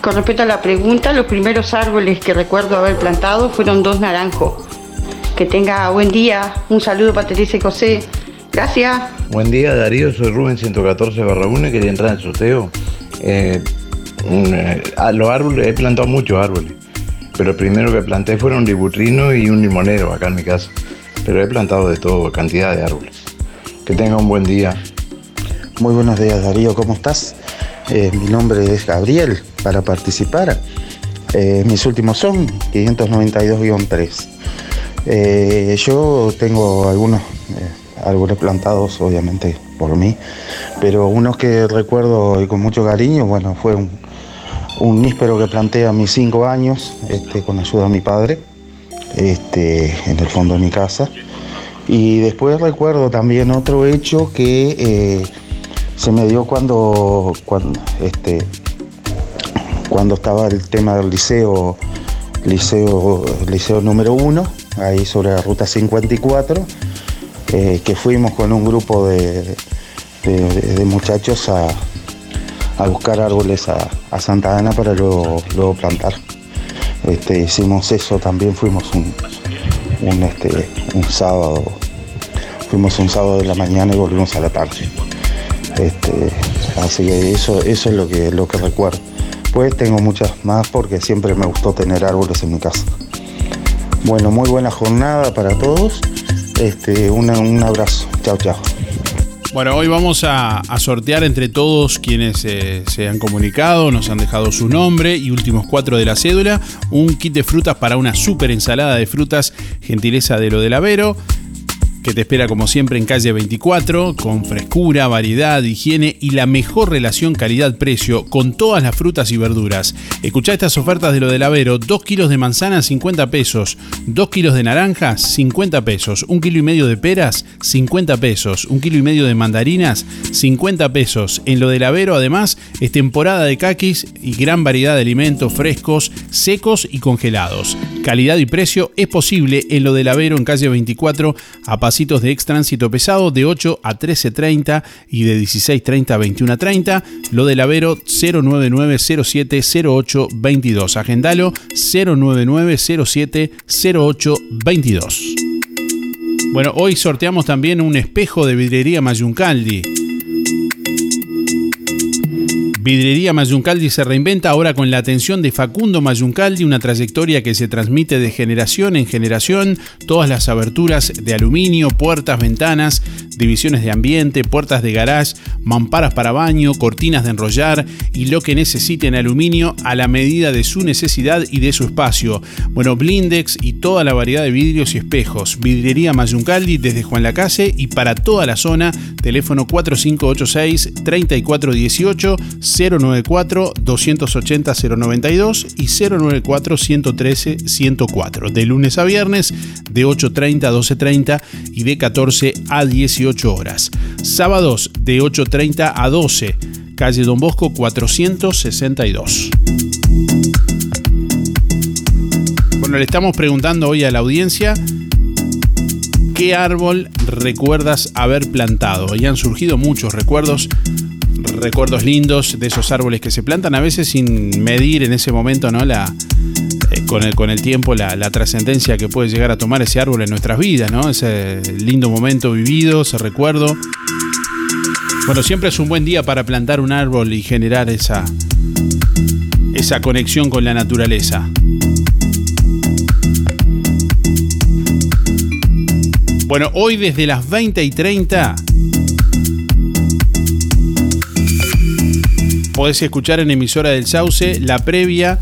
Con respecto a la pregunta, los primeros árboles que recuerdo haber plantado fueron dos naranjos. Que tenga buen día, un saludo para Teresa y José. Gracias. Buen día Darío, soy Rubén 114 barra 1 y quería entrar en el sorteo. Eh, eh, a los árboles, he plantado muchos árboles, pero el primero que planté fueron un libutrino y un limonero acá en mi casa. Pero he plantado de todo, cantidad de árboles. Que tenga un buen día. Muy buenos días Darío, ¿cómo estás? Eh, mi nombre es Gabriel para participar. Eh, mis últimos son 592-3. Eh, yo tengo algunos árboles plantados, obviamente por mí, pero unos que recuerdo y con mucho cariño, bueno, fue un, un níspero que planté a mis 5 años, este, con ayuda de mi padre, este, en el fondo de mi casa. Y después recuerdo también otro hecho que eh, se me dio cuando, cuando, este, cuando estaba el tema del liceo, liceo, liceo número uno, ahí sobre la ruta 54, eh, que fuimos con un grupo de, de- muchachos a, a buscar árboles a, a Santa Ana para luego, luego plantar. Este, hicimos eso, también fuimos un, un, este, un sábado, fuimos un sábado de la mañana y volvimos a la tarde. Este, así que eso, eso es lo que, lo que recuerdo. Pues tengo muchas más porque siempre me gustó tener árboles en mi casa. Bueno, muy buena jornada para todos. Este, una- un abrazo. Chao, chao. Bueno, hoy vamos a, sortear entre todos quienes eh, se han comunicado, nos han dejado su nombre y últimos cuatro de la cédula, un kit de frutas para una super ensalada de frutas, gentileza de lo del Avero, que te espera como siempre en calle 24, con frescura, variedad, higiene y la mejor relación calidad-precio con todas las frutas y verduras. Escuchá estas ofertas de lo del Avero, 2 kilos de manzanas 50 pesos, 2 kilos de naranjas 50 pesos, 1 kilo y medio de peras 50 pesos, 1 kilo y medio de mandarinas 50 pesos. En lo del Avero además es temporada de caquis y gran variedad de alimentos frescos, secos y congelados. Calidad y precio es posible en lo del Avero en calle 24 a pasitos de ex tránsito pesado de 8 a 13.30 y de 16.30 a 21.30. Lo del Avero 099070822. Agendalo 099070822. Bueno, hoy sorteamos también un espejo de vidrería Mayuncaldi. Vidrería Mayuncaldi se reinventa ahora con la atención de Facundo Mayuncaldi, una trayectoria que se transmite de generación en generación, todas las aberturas de aluminio, puertas, ventanas, divisiones de ambiente, puertas de garage, mamparas para baño, cortinas de enrollar y lo que necesite en aluminio a la medida de su necesidad y de su espacio. Bueno, blindex y toda la variedad de vidrios y espejos. Vidrería Mayuncaldi desde Juan Lacase y para toda la zona, teléfono 4586 3418 094 280 092 y 094 113 104. De lunes a viernes de 8.30 a 12.30 y de 14 a 18 horas. Sábados de 8.30 a 12. Calle Don Bosco 462. Bueno, le estamos preguntando hoy a la audiencia qué árbol recuerdas haber plantado. Y han surgido muchos recuerdos recuerdos lindos de esos árboles que se plantan, a veces sin medir en ese momento, ¿no? La, eh, con, el, con el tiempo, la, la trascendencia que puede llegar a tomar ese árbol en nuestras vidas, ¿no? Ese lindo momento vivido, ese recuerdo. Bueno, siempre es un buen día para plantar un árbol y generar esa, esa conexión con la naturaleza. Bueno, hoy desde las 20 y 30 podés escuchar en emisora del Sauce la previa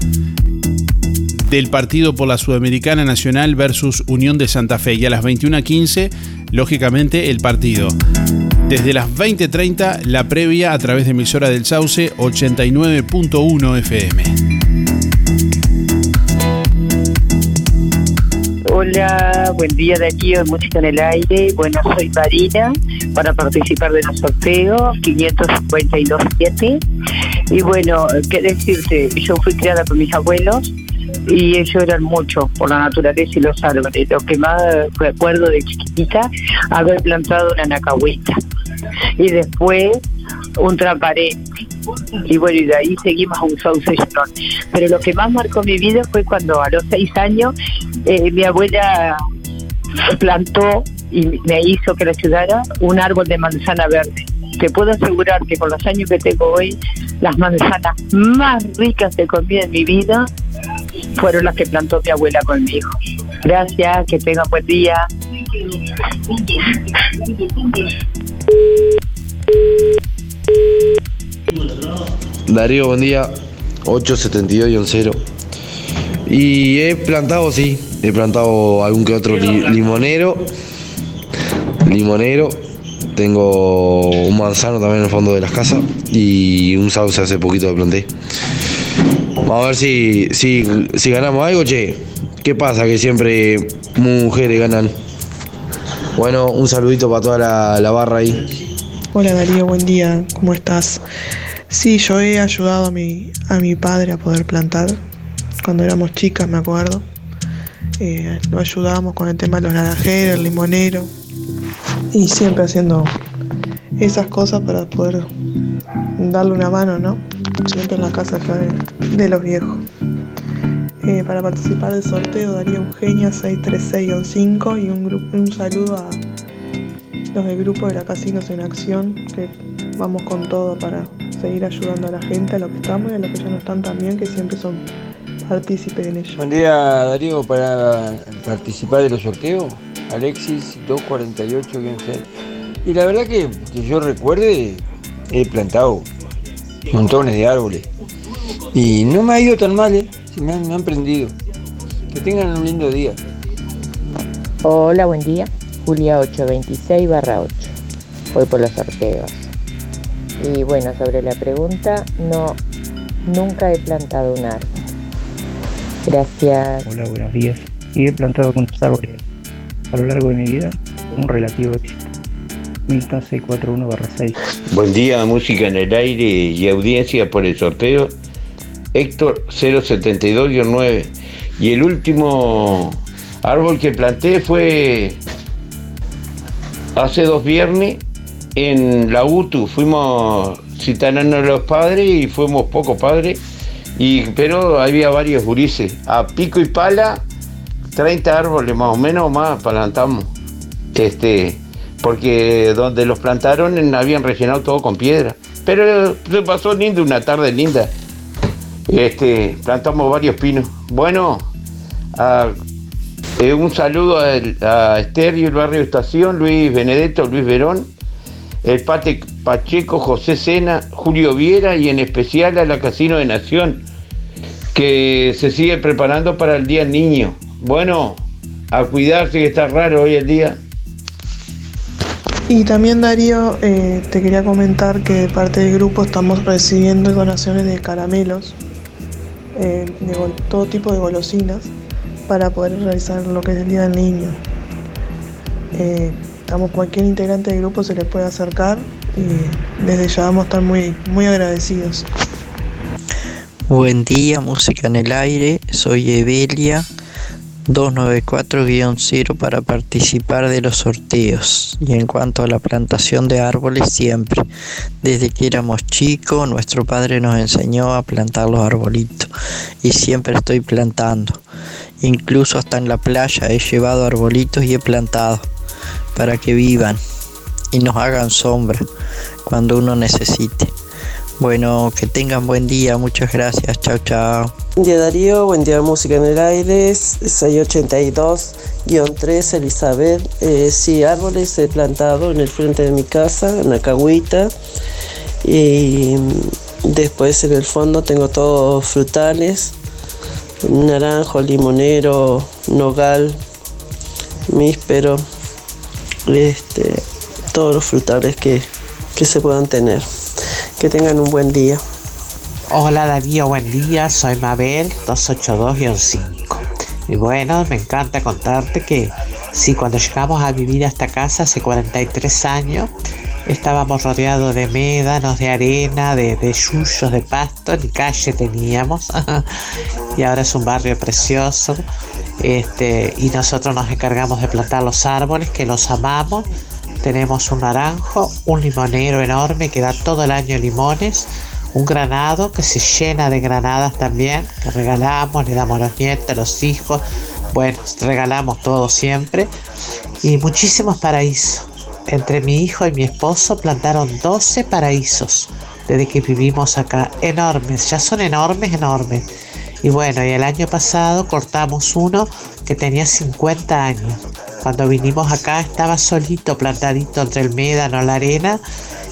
del partido por la Sudamericana Nacional versus Unión de Santa Fe. Y a las 21.15, lógicamente, el partido. Desde las 20.30, la previa a través de emisora del Sauce 89.1 FM. Hola, buen día de aquí Música en el Aire. Bueno, soy Marina para participar de los sorteos 552.7. Y bueno, qué decirte, yo fui criada por mis abuelos y ellos eran muchos por la naturaleza y los árboles. Lo que más recuerdo de chiquitita, haber plantado una nacahuita y después un traparé. Y bueno, y de ahí seguimos a un sauce Pero lo que más marcó mi vida fue cuando a los seis años eh, mi abuela plantó y me hizo que le ayudara un árbol de manzana verde. Te puedo asegurar que con los años que tengo hoy, las manzanas más ricas que comí en mi vida fueron las que plantó mi abuela conmigo. Gracias, que tengan buen día. Darío, buen día. 872 y 0. Y he plantado, sí, he plantado algún que otro limonero. Limonero. Tengo un manzano también en el fondo de las casas y un sauce hace poquito que planté. Vamos a ver si, si, si ganamos algo, che. ¿Qué pasa? Que siempre mujeres ganan. Bueno, un saludito para toda la, la barra ahí. Hola Darío, buen día, ¿cómo estás? Sí, yo he ayudado a mi, a mi padre a poder plantar. Cuando éramos chicas, me acuerdo. Eh, lo ayudábamos con el tema de los naranjeros, el limonero. Y siempre haciendo esas cosas para poder darle una mano, ¿no? Siempre en la casa de, los viejos. Eh, para participar del sorteo daría Eugenia 636-5 y un, un saludo a los del grupo de la Casinos en Acción, que vamos con todo para seguir ayudando a la gente, a los que estamos y a los que ya no están también, que siempre son partícipes en ello. Buen día Darío, para participar de los sorteos, Alexis 248 Y la verdad que, que yo recuerde, he plantado montones de árboles. Y no me ha ido tan mal, ¿eh? me, han, me han prendido. Que tengan un lindo día. Hola, buen día. Julia 826 barra 8. Voy por los sorteos. Y bueno, sobre la pregunta, no, nunca he plantado un árbol. Gracias. Hola, buenos días. Y he plantado con árboles a lo largo de mi vida un relativo éxito. Milton 641-6. Buen día, música en el aire y audiencia por el sorteo. Héctor 072-9. Y el último árbol que planté fue hace dos viernes en la UTU. Fuimos citanando a los padres y fuimos pocos padres. Y, pero había varios gurises. A pico y pala, 30 árboles más o menos más plantamos. Este, porque donde los plantaron habían rellenado todo con piedra. Pero se pasó lindo, una tarde linda. Este, plantamos varios pinos. Bueno, eh, un saludo a, Esther y el barrio Estación, Luis Benedetto, Luis Verón, el Pate Pacheco, José Sena, Julio Viera y en especial a la Casino de Nación, que se sigue preparando para el Día Niño. Bueno, a cuidarse que está raro hoy el día. Y también Darío, eh, te quería comentar que de parte del grupo estamos recibiendo donaciones de caramelos, eh, de todo tipo de golosinas, para poder realizar lo que es el Día del Niño. Eh, estamos, cualquier integrante del grupo se le puede acercar y desde ya vamos a estar muy, muy agradecidos. Buen día, música en el aire, soy Evelia 294-0 para participar de los sorteos. Y en cuanto a la plantación de árboles, siempre. Desde que éramos chicos, nuestro padre nos enseñó a plantar los arbolitos. Y siempre estoy plantando. Incluso hasta en la playa he llevado arbolitos y he plantado para que vivan y nos hagan sombra cuando uno necesite. Bueno, que tengan buen día, muchas gracias, chao chao. Buen día Darío, buen día Música en el Aire, 682 3 Elizabeth. Eh, sí, árboles he plantado en el frente de mi casa, en la cagüita. Y después en el fondo tengo todos frutales, naranjo, limonero, nogal, míspero, este, todos los frutales que, que se puedan tener. Que tengan un buen día. Hola Darío, buen día, soy Mabel 282-5. Y bueno, me encanta contarte que sí, cuando llegamos a vivir a esta casa hace 43 años, estábamos rodeados de médanos, de arena, de, de yuyos, de pasto, ni calle teníamos. y ahora es un barrio precioso. Este, y nosotros nos encargamos de plantar los árboles, que los amamos. Tenemos un naranjo, un limonero enorme que da todo el año limones un granado que se llena de granadas también, que regalamos, le damos a los nietos, a los hijos, bueno, regalamos todo siempre. Y muchísimos paraísos. Entre mi hijo y mi esposo plantaron 12 paraísos desde que vivimos acá. Enormes, ya son enormes, enormes. Y bueno, y el año pasado cortamos uno que tenía 50 años. Cuando vinimos acá estaba solito, plantadito entre el médano, la arena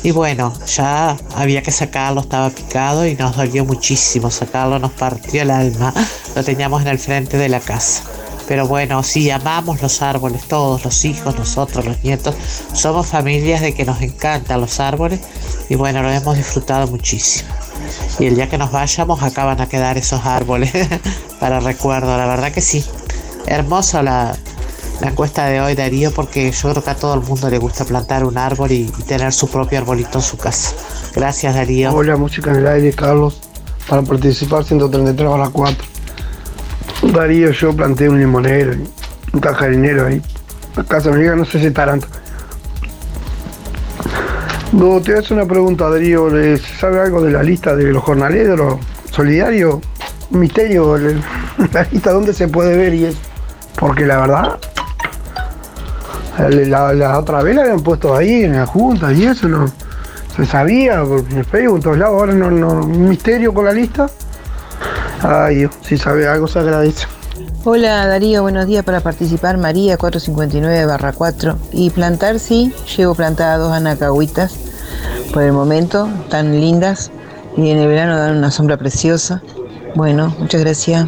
y bueno, ya había que sacarlo, estaba picado y nos dolió muchísimo sacarlo, nos partió el alma. Lo teníamos en el frente de la casa. Pero bueno, sí, amamos los árboles, todos los hijos, nosotros, los nietos. Somos familias de que nos encantan los árboles y bueno, lo hemos disfrutado muchísimo. Y el día que nos vayamos, acá van a quedar esos árboles para recuerdo. La verdad que sí. Hermoso la, la encuesta de hoy, Darío, porque yo creo que a todo el mundo le gusta plantar un árbol y, tener su propio arbolito en su casa. Gracias, Darío. Hola, música en el aire, Carlos, para participar 133 a las 4. Darío, yo planté un limonero, un cajarinero ahí. La casa amiga, no sé si taranto. No, te a hacer una pregunta, Darío. ¿Sabe algo de la lista de los jornaleros, solidarios? Misterio, la lista, ¿dónde se puede ver y es? Porque la verdad, la, otra vez la habían puesto ahí en la junta y eso no se sabía por Facebook, en todos lados, ahora no, no, un misterio con la lista. Ay, si sabe algo se agradece. Hola Darío, buenos días para participar. María 459 4. Y plantar sí, llevo plantadas dos anacahuitas por el momento, tan lindas. Y en el verano dan una sombra preciosa. Bueno, muchas gracias.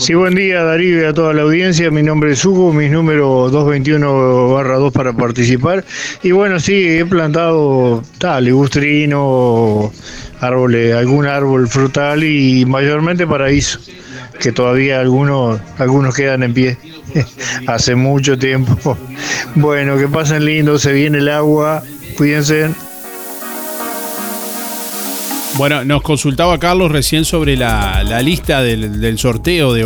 Sí, buen día Darío y a toda la audiencia. Mi nombre es Hugo, mis números 221-2 para participar. Y bueno, sí, he plantado tal, ligustrino, árboles, algún árbol frutal y mayormente paraíso, que todavía algunos, algunos quedan en pie. Hace mucho tiempo. Bueno, que pasen lindo, se viene el agua, cuídense. Bueno, nos consultaba Carlos recién sobre la, lista del, sorteo de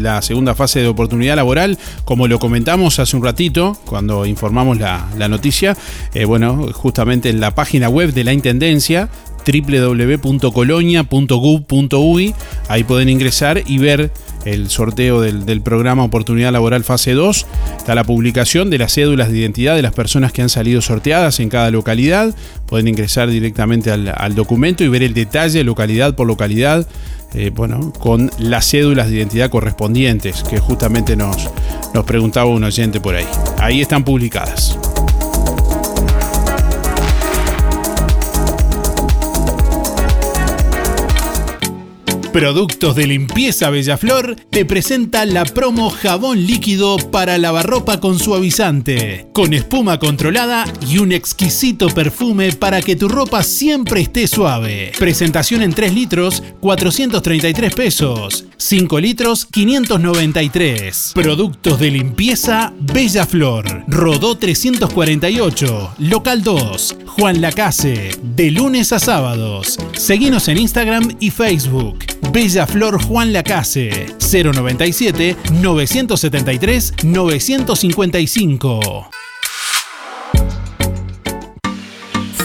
la segunda fase de oportunidad laboral. Como lo comentamos hace un ratito, cuando informamos la, noticia, eh, bueno, justamente en la página web de la Intendencia www.colonia.gov.uy. Ahí pueden ingresar y ver el sorteo del, programa Oportunidad Laboral Fase 2. Está la publicación de las cédulas de identidad de las personas que han salido sorteadas en cada localidad. Pueden ingresar directamente al, documento y ver el detalle localidad por localidad. Eh, bueno, con las cédulas de identidad correspondientes que justamente nos, nos preguntaba un oyente por ahí. Ahí están publicadas. Productos de Limpieza Bellaflor te presenta la promo jabón líquido para lavarropa con suavizante, con espuma controlada y un exquisito perfume para que tu ropa siempre esté suave. Presentación en 3 litros, 433 pesos. 5 litros, 593. Productos de limpieza Bellaflor. Rodó 348, local 2, Juan Lacase, de lunes a sábados. Seguinos en Instagram y Facebook. Bella Flor Juan Lacase 097 973 955.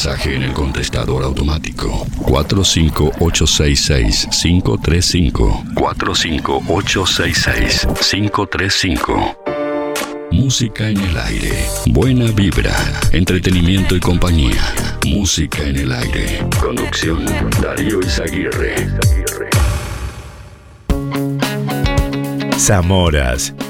mensaje en el contestador automático 45866-535. 45866-535. Música en el aire. Buena vibra. Entretenimiento y compañía. Música en el aire. Conducción Darío Izaguirre. Zamoras.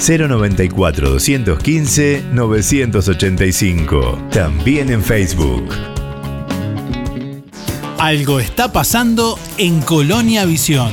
094 215 985. También en Facebook. Algo está pasando en Colonia Visión.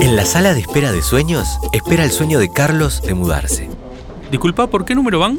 En la sala de espera de sueños, espera el sueño de Carlos de mudarse. Disculpa, ¿por qué número van?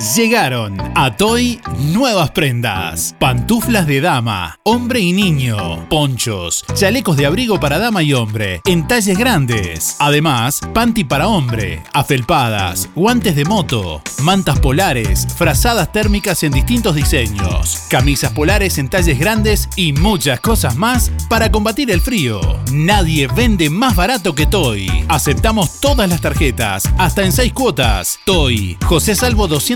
Llegaron a Toy nuevas prendas. Pantuflas de dama, hombre y niño, ponchos, chalecos de abrigo para dama y hombre, en talles grandes. Además, panty para hombre, afelpadas, guantes de moto, mantas polares, frazadas térmicas en distintos diseños, camisas polares en talles grandes y muchas cosas más para combatir el frío. Nadie vende más barato que Toy. Aceptamos todas las tarjetas, hasta en seis cuotas. Toy, José Salvo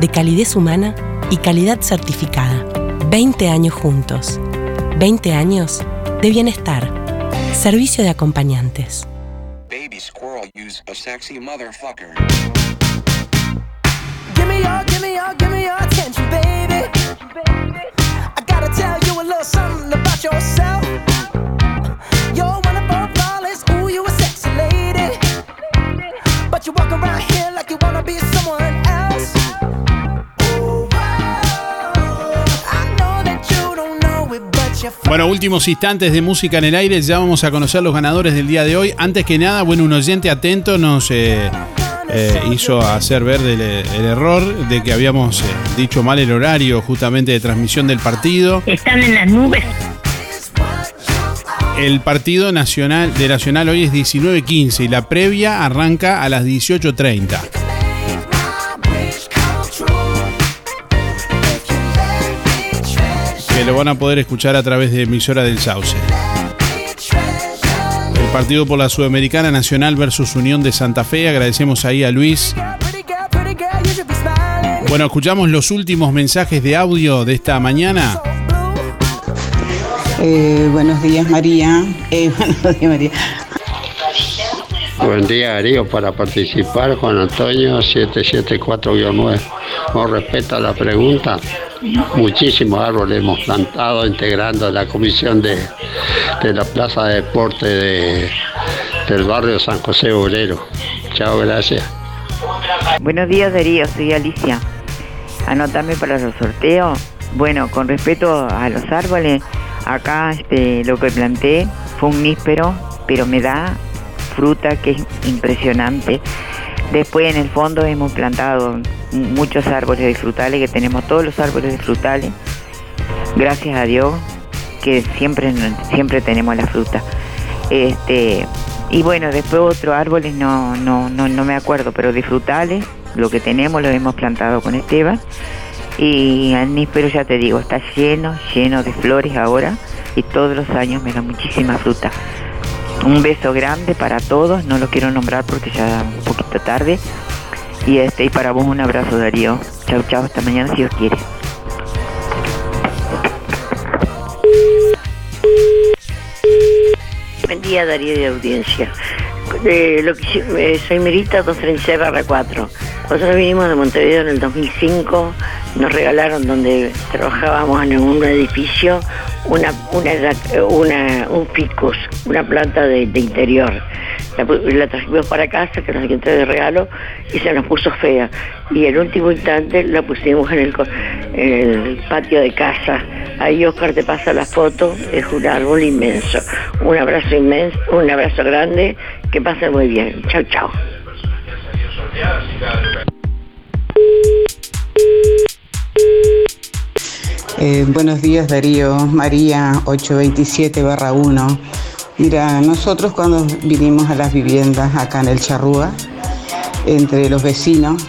de calidez humana y calidad certificada. 20 años juntos. 20 años de bienestar. Servicio de acompañantes. Baby squirrel use a sexy motherfucker. Give me your, give me your, give me your attention, baby. I gotta tell you a little something about yourself. You're wonderful, flawless, ooh, you a sexy lady. But you walk around here like you wanna be someone Bueno, últimos instantes de música en el aire, ya vamos a conocer los ganadores del día de hoy. Antes que nada, bueno, un oyente atento nos eh, eh, hizo hacer ver del- el error de que habíamos eh, dicho mal el horario justamente de transmisión del partido. Están en las nubes. El partido nacional de Nacional hoy es 19.15 y la previa arranca a las 18.30. Que lo van a poder escuchar a través de emisora del Sauce. El partido por la Sudamericana Nacional versus Unión de Santa Fe. Agradecemos ahí a Luis. Bueno, escuchamos los últimos mensajes de audio de esta mañana. Eh, buenos días, María. Eh, buenos días, María. Buen día, Darío, para participar, Juan Antonio 774-9. Con respecto a la pregunta, muchísimos árboles hemos plantado integrando la comisión de, de la Plaza de Deporte de, del barrio San José Obrero. Chao, gracias. Buenos días Darío, soy Alicia. Anótame para los sorteos. Bueno, con respecto a los árboles, acá este, lo que planté fue un níspero, pero me da fruta que es impresionante. Después en el fondo hemos plantado muchos árboles de frutales, que tenemos todos los árboles de frutales. Gracias a Dios que siempre, siempre tenemos la fruta. Este, y bueno, después otros árboles no, no, no, no me acuerdo, pero de frutales, lo que tenemos lo hemos plantado con Esteban. Y el níspero ya te digo, está lleno, lleno de flores ahora y todos los años me da muchísima fruta. Un beso grande para todos, no lo quiero nombrar porque ya un poquito tarde. Y este y para vos un abrazo Darío. Chau chau, hasta mañana si Dios quiere. Buen día, Darío de audiencia. Eh, lo que, eh, soy Merita 236 barra 4. Nosotros vinimos de Montevideo en el 2005, nos regalaron donde trabajábamos en un edificio una, una, una- un ficus, una planta de, interior. La, la trajimos para casa, que nos encontré de regalo, y se nos puso fea. Y el último instante la pusimos en el, co- en el patio de casa. Ahí Oscar te pasa la foto, es un árbol inmenso. Un abrazo inmenso, un abrazo grande, que pasen muy bien. Chao, chao. Eh, buenos días, Darío. María 827 barra 1. Mira, nosotros cuando vinimos a las viviendas acá en el Charrúa, entre los vecinos,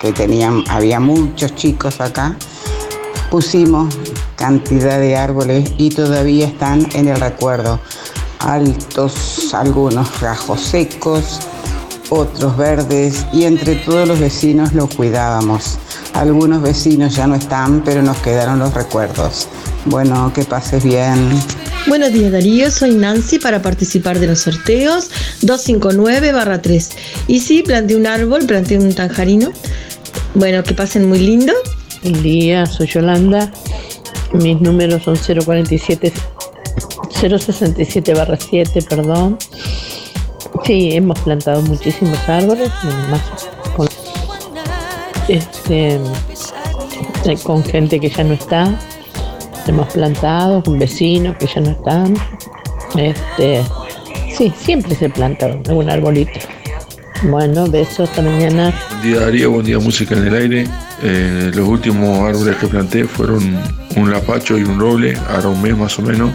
que tenían, había muchos chicos acá, pusimos cantidad de árboles y todavía están en el recuerdo. Altos, algunos rajos secos, otros verdes y entre todos los vecinos lo cuidábamos. Algunos vecinos ya no están, pero nos quedaron los recuerdos. Bueno, que pases bien. Buenos días Darío, soy Nancy para participar de los sorteos 259-3. Y sí, planté un árbol, planté un tanjarino. Bueno, que pasen muy lindo. Buen día, soy Yolanda. Mis números son 047, 067 barra 7, perdón. Sí, hemos plantado muchísimos árboles, más con, este, eh, con gente que ya no está. Hemos plantado con vecinos que ya no están. Este, sí, siempre se planta algún arbolito. Bueno, besos, hasta mañana. Buen día Darío, buen día Música en el Aire. Eh, los últimos árboles que planté fueron un lapacho y un roble, ahora un mes más o menos.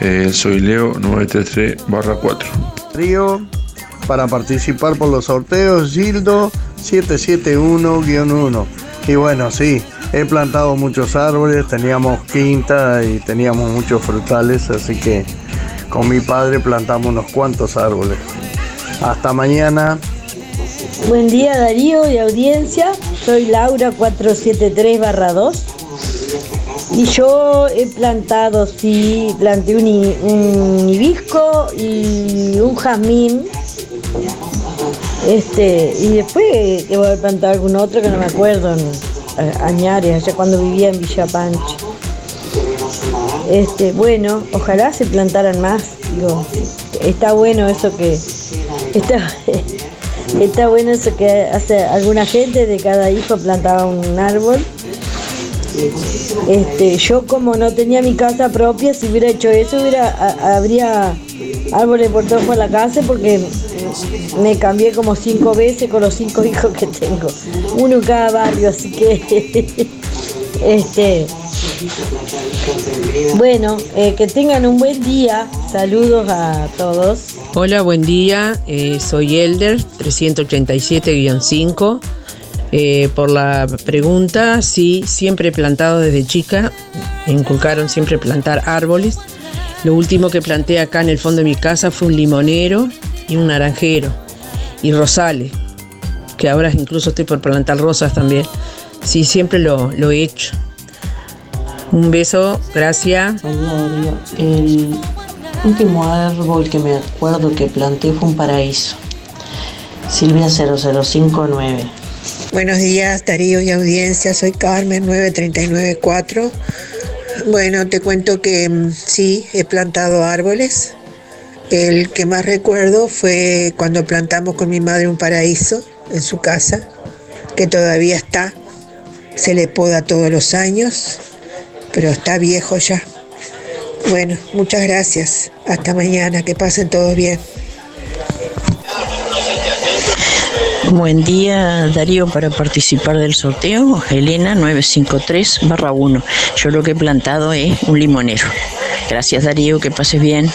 Eh, soy Leo 933 barra 4. Río para participar por los sorteos Gildo 771-1. Y bueno, sí, he plantado muchos árboles, teníamos quinta y teníamos muchos frutales, así que con mi padre plantamos unos cuantos árboles. Hasta mañana. Buen día Darío y audiencia, soy Laura 473-2 y yo he plantado, sí, planté un, un hibisco y un jazmín este, y después voy a plantar algún otro que no me acuerdo, Añares, allá cuando vivía en Villa Pancha. Este, bueno, ojalá se plantaran más. Digo, está bueno eso que. Está, está bueno eso que hace alguna gente de cada hijo plantaba un árbol. Este, yo como no tenía mi casa propia, si hubiera hecho eso, hubiera, habría árboles por toda la casa porque me cambié como cinco veces con los cinco hijos que tengo. Uno en cada barrio, así que este bueno, eh, que tengan un buen día. Saludos a todos. Hola, buen día. Eh, soy Elder 387-5. Eh, por la pregunta, sí, siempre he plantado desde chica. Me inculcaron siempre plantar árboles. Lo último que planté acá en el fondo de mi casa fue un limonero y un naranjero. Y rosales, que ahora incluso estoy por plantar rosas también. Sí, siempre lo, lo he hecho. Un beso, gracias. El último árbol que me acuerdo que planté fue un paraíso. Silvia 0059. Buenos días, Darío y audiencia. Soy Carmen 9394. Bueno, te cuento que mm, sí, he plantado árboles. El que más recuerdo fue cuando plantamos con mi madre un paraíso en su casa, que todavía está. Se le poda todos los años, pero está viejo ya. Bueno, muchas gracias. Hasta mañana. Que pasen todos bien. Buen día, Darío, para participar del sorteo. Elena 953-1. Yo lo que he plantado es un limonero. Gracias, Darío, que pases bien.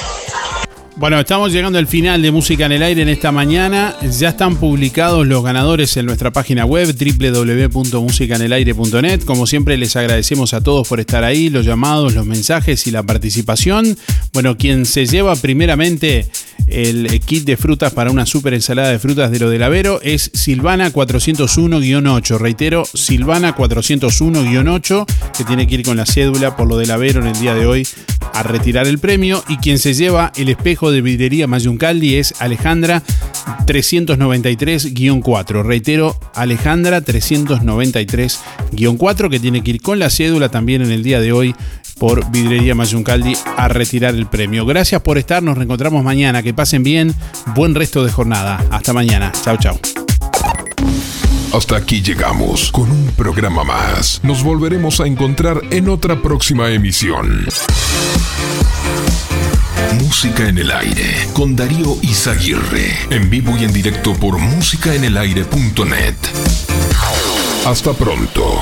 Bueno, estamos llegando al final de Música en el Aire en esta mañana. Ya están publicados los ganadores en nuestra página web www.musicanelaire.net. Como siempre les agradecemos a todos por estar ahí, los llamados, los mensajes y la participación. Bueno, quien se lleva primeramente el kit de frutas para una super ensalada de frutas de lo del Avero es Silvana 401-8. Reitero, Silvana 401-8, que tiene que ir con la cédula por lo del Avero en el día de hoy a retirar el premio. Y quien se lleva el espejo de vidrería Mayuncaldi es Alejandra 393-4. Reitero, Alejandra 393-4, que tiene que ir con la cédula también en el día de hoy por Vidrería Mayuncaldi a retirar el premio. Gracias por estar, nos reencontramos mañana. Que pasen bien, buen resto de jornada. Hasta mañana. Chao, chao. Hasta aquí llegamos con un programa más. Nos volveremos a encontrar en otra próxima emisión. Música en el aire con Darío Izaguirre. En vivo y en directo por musicaenelaire.net. Hasta pronto.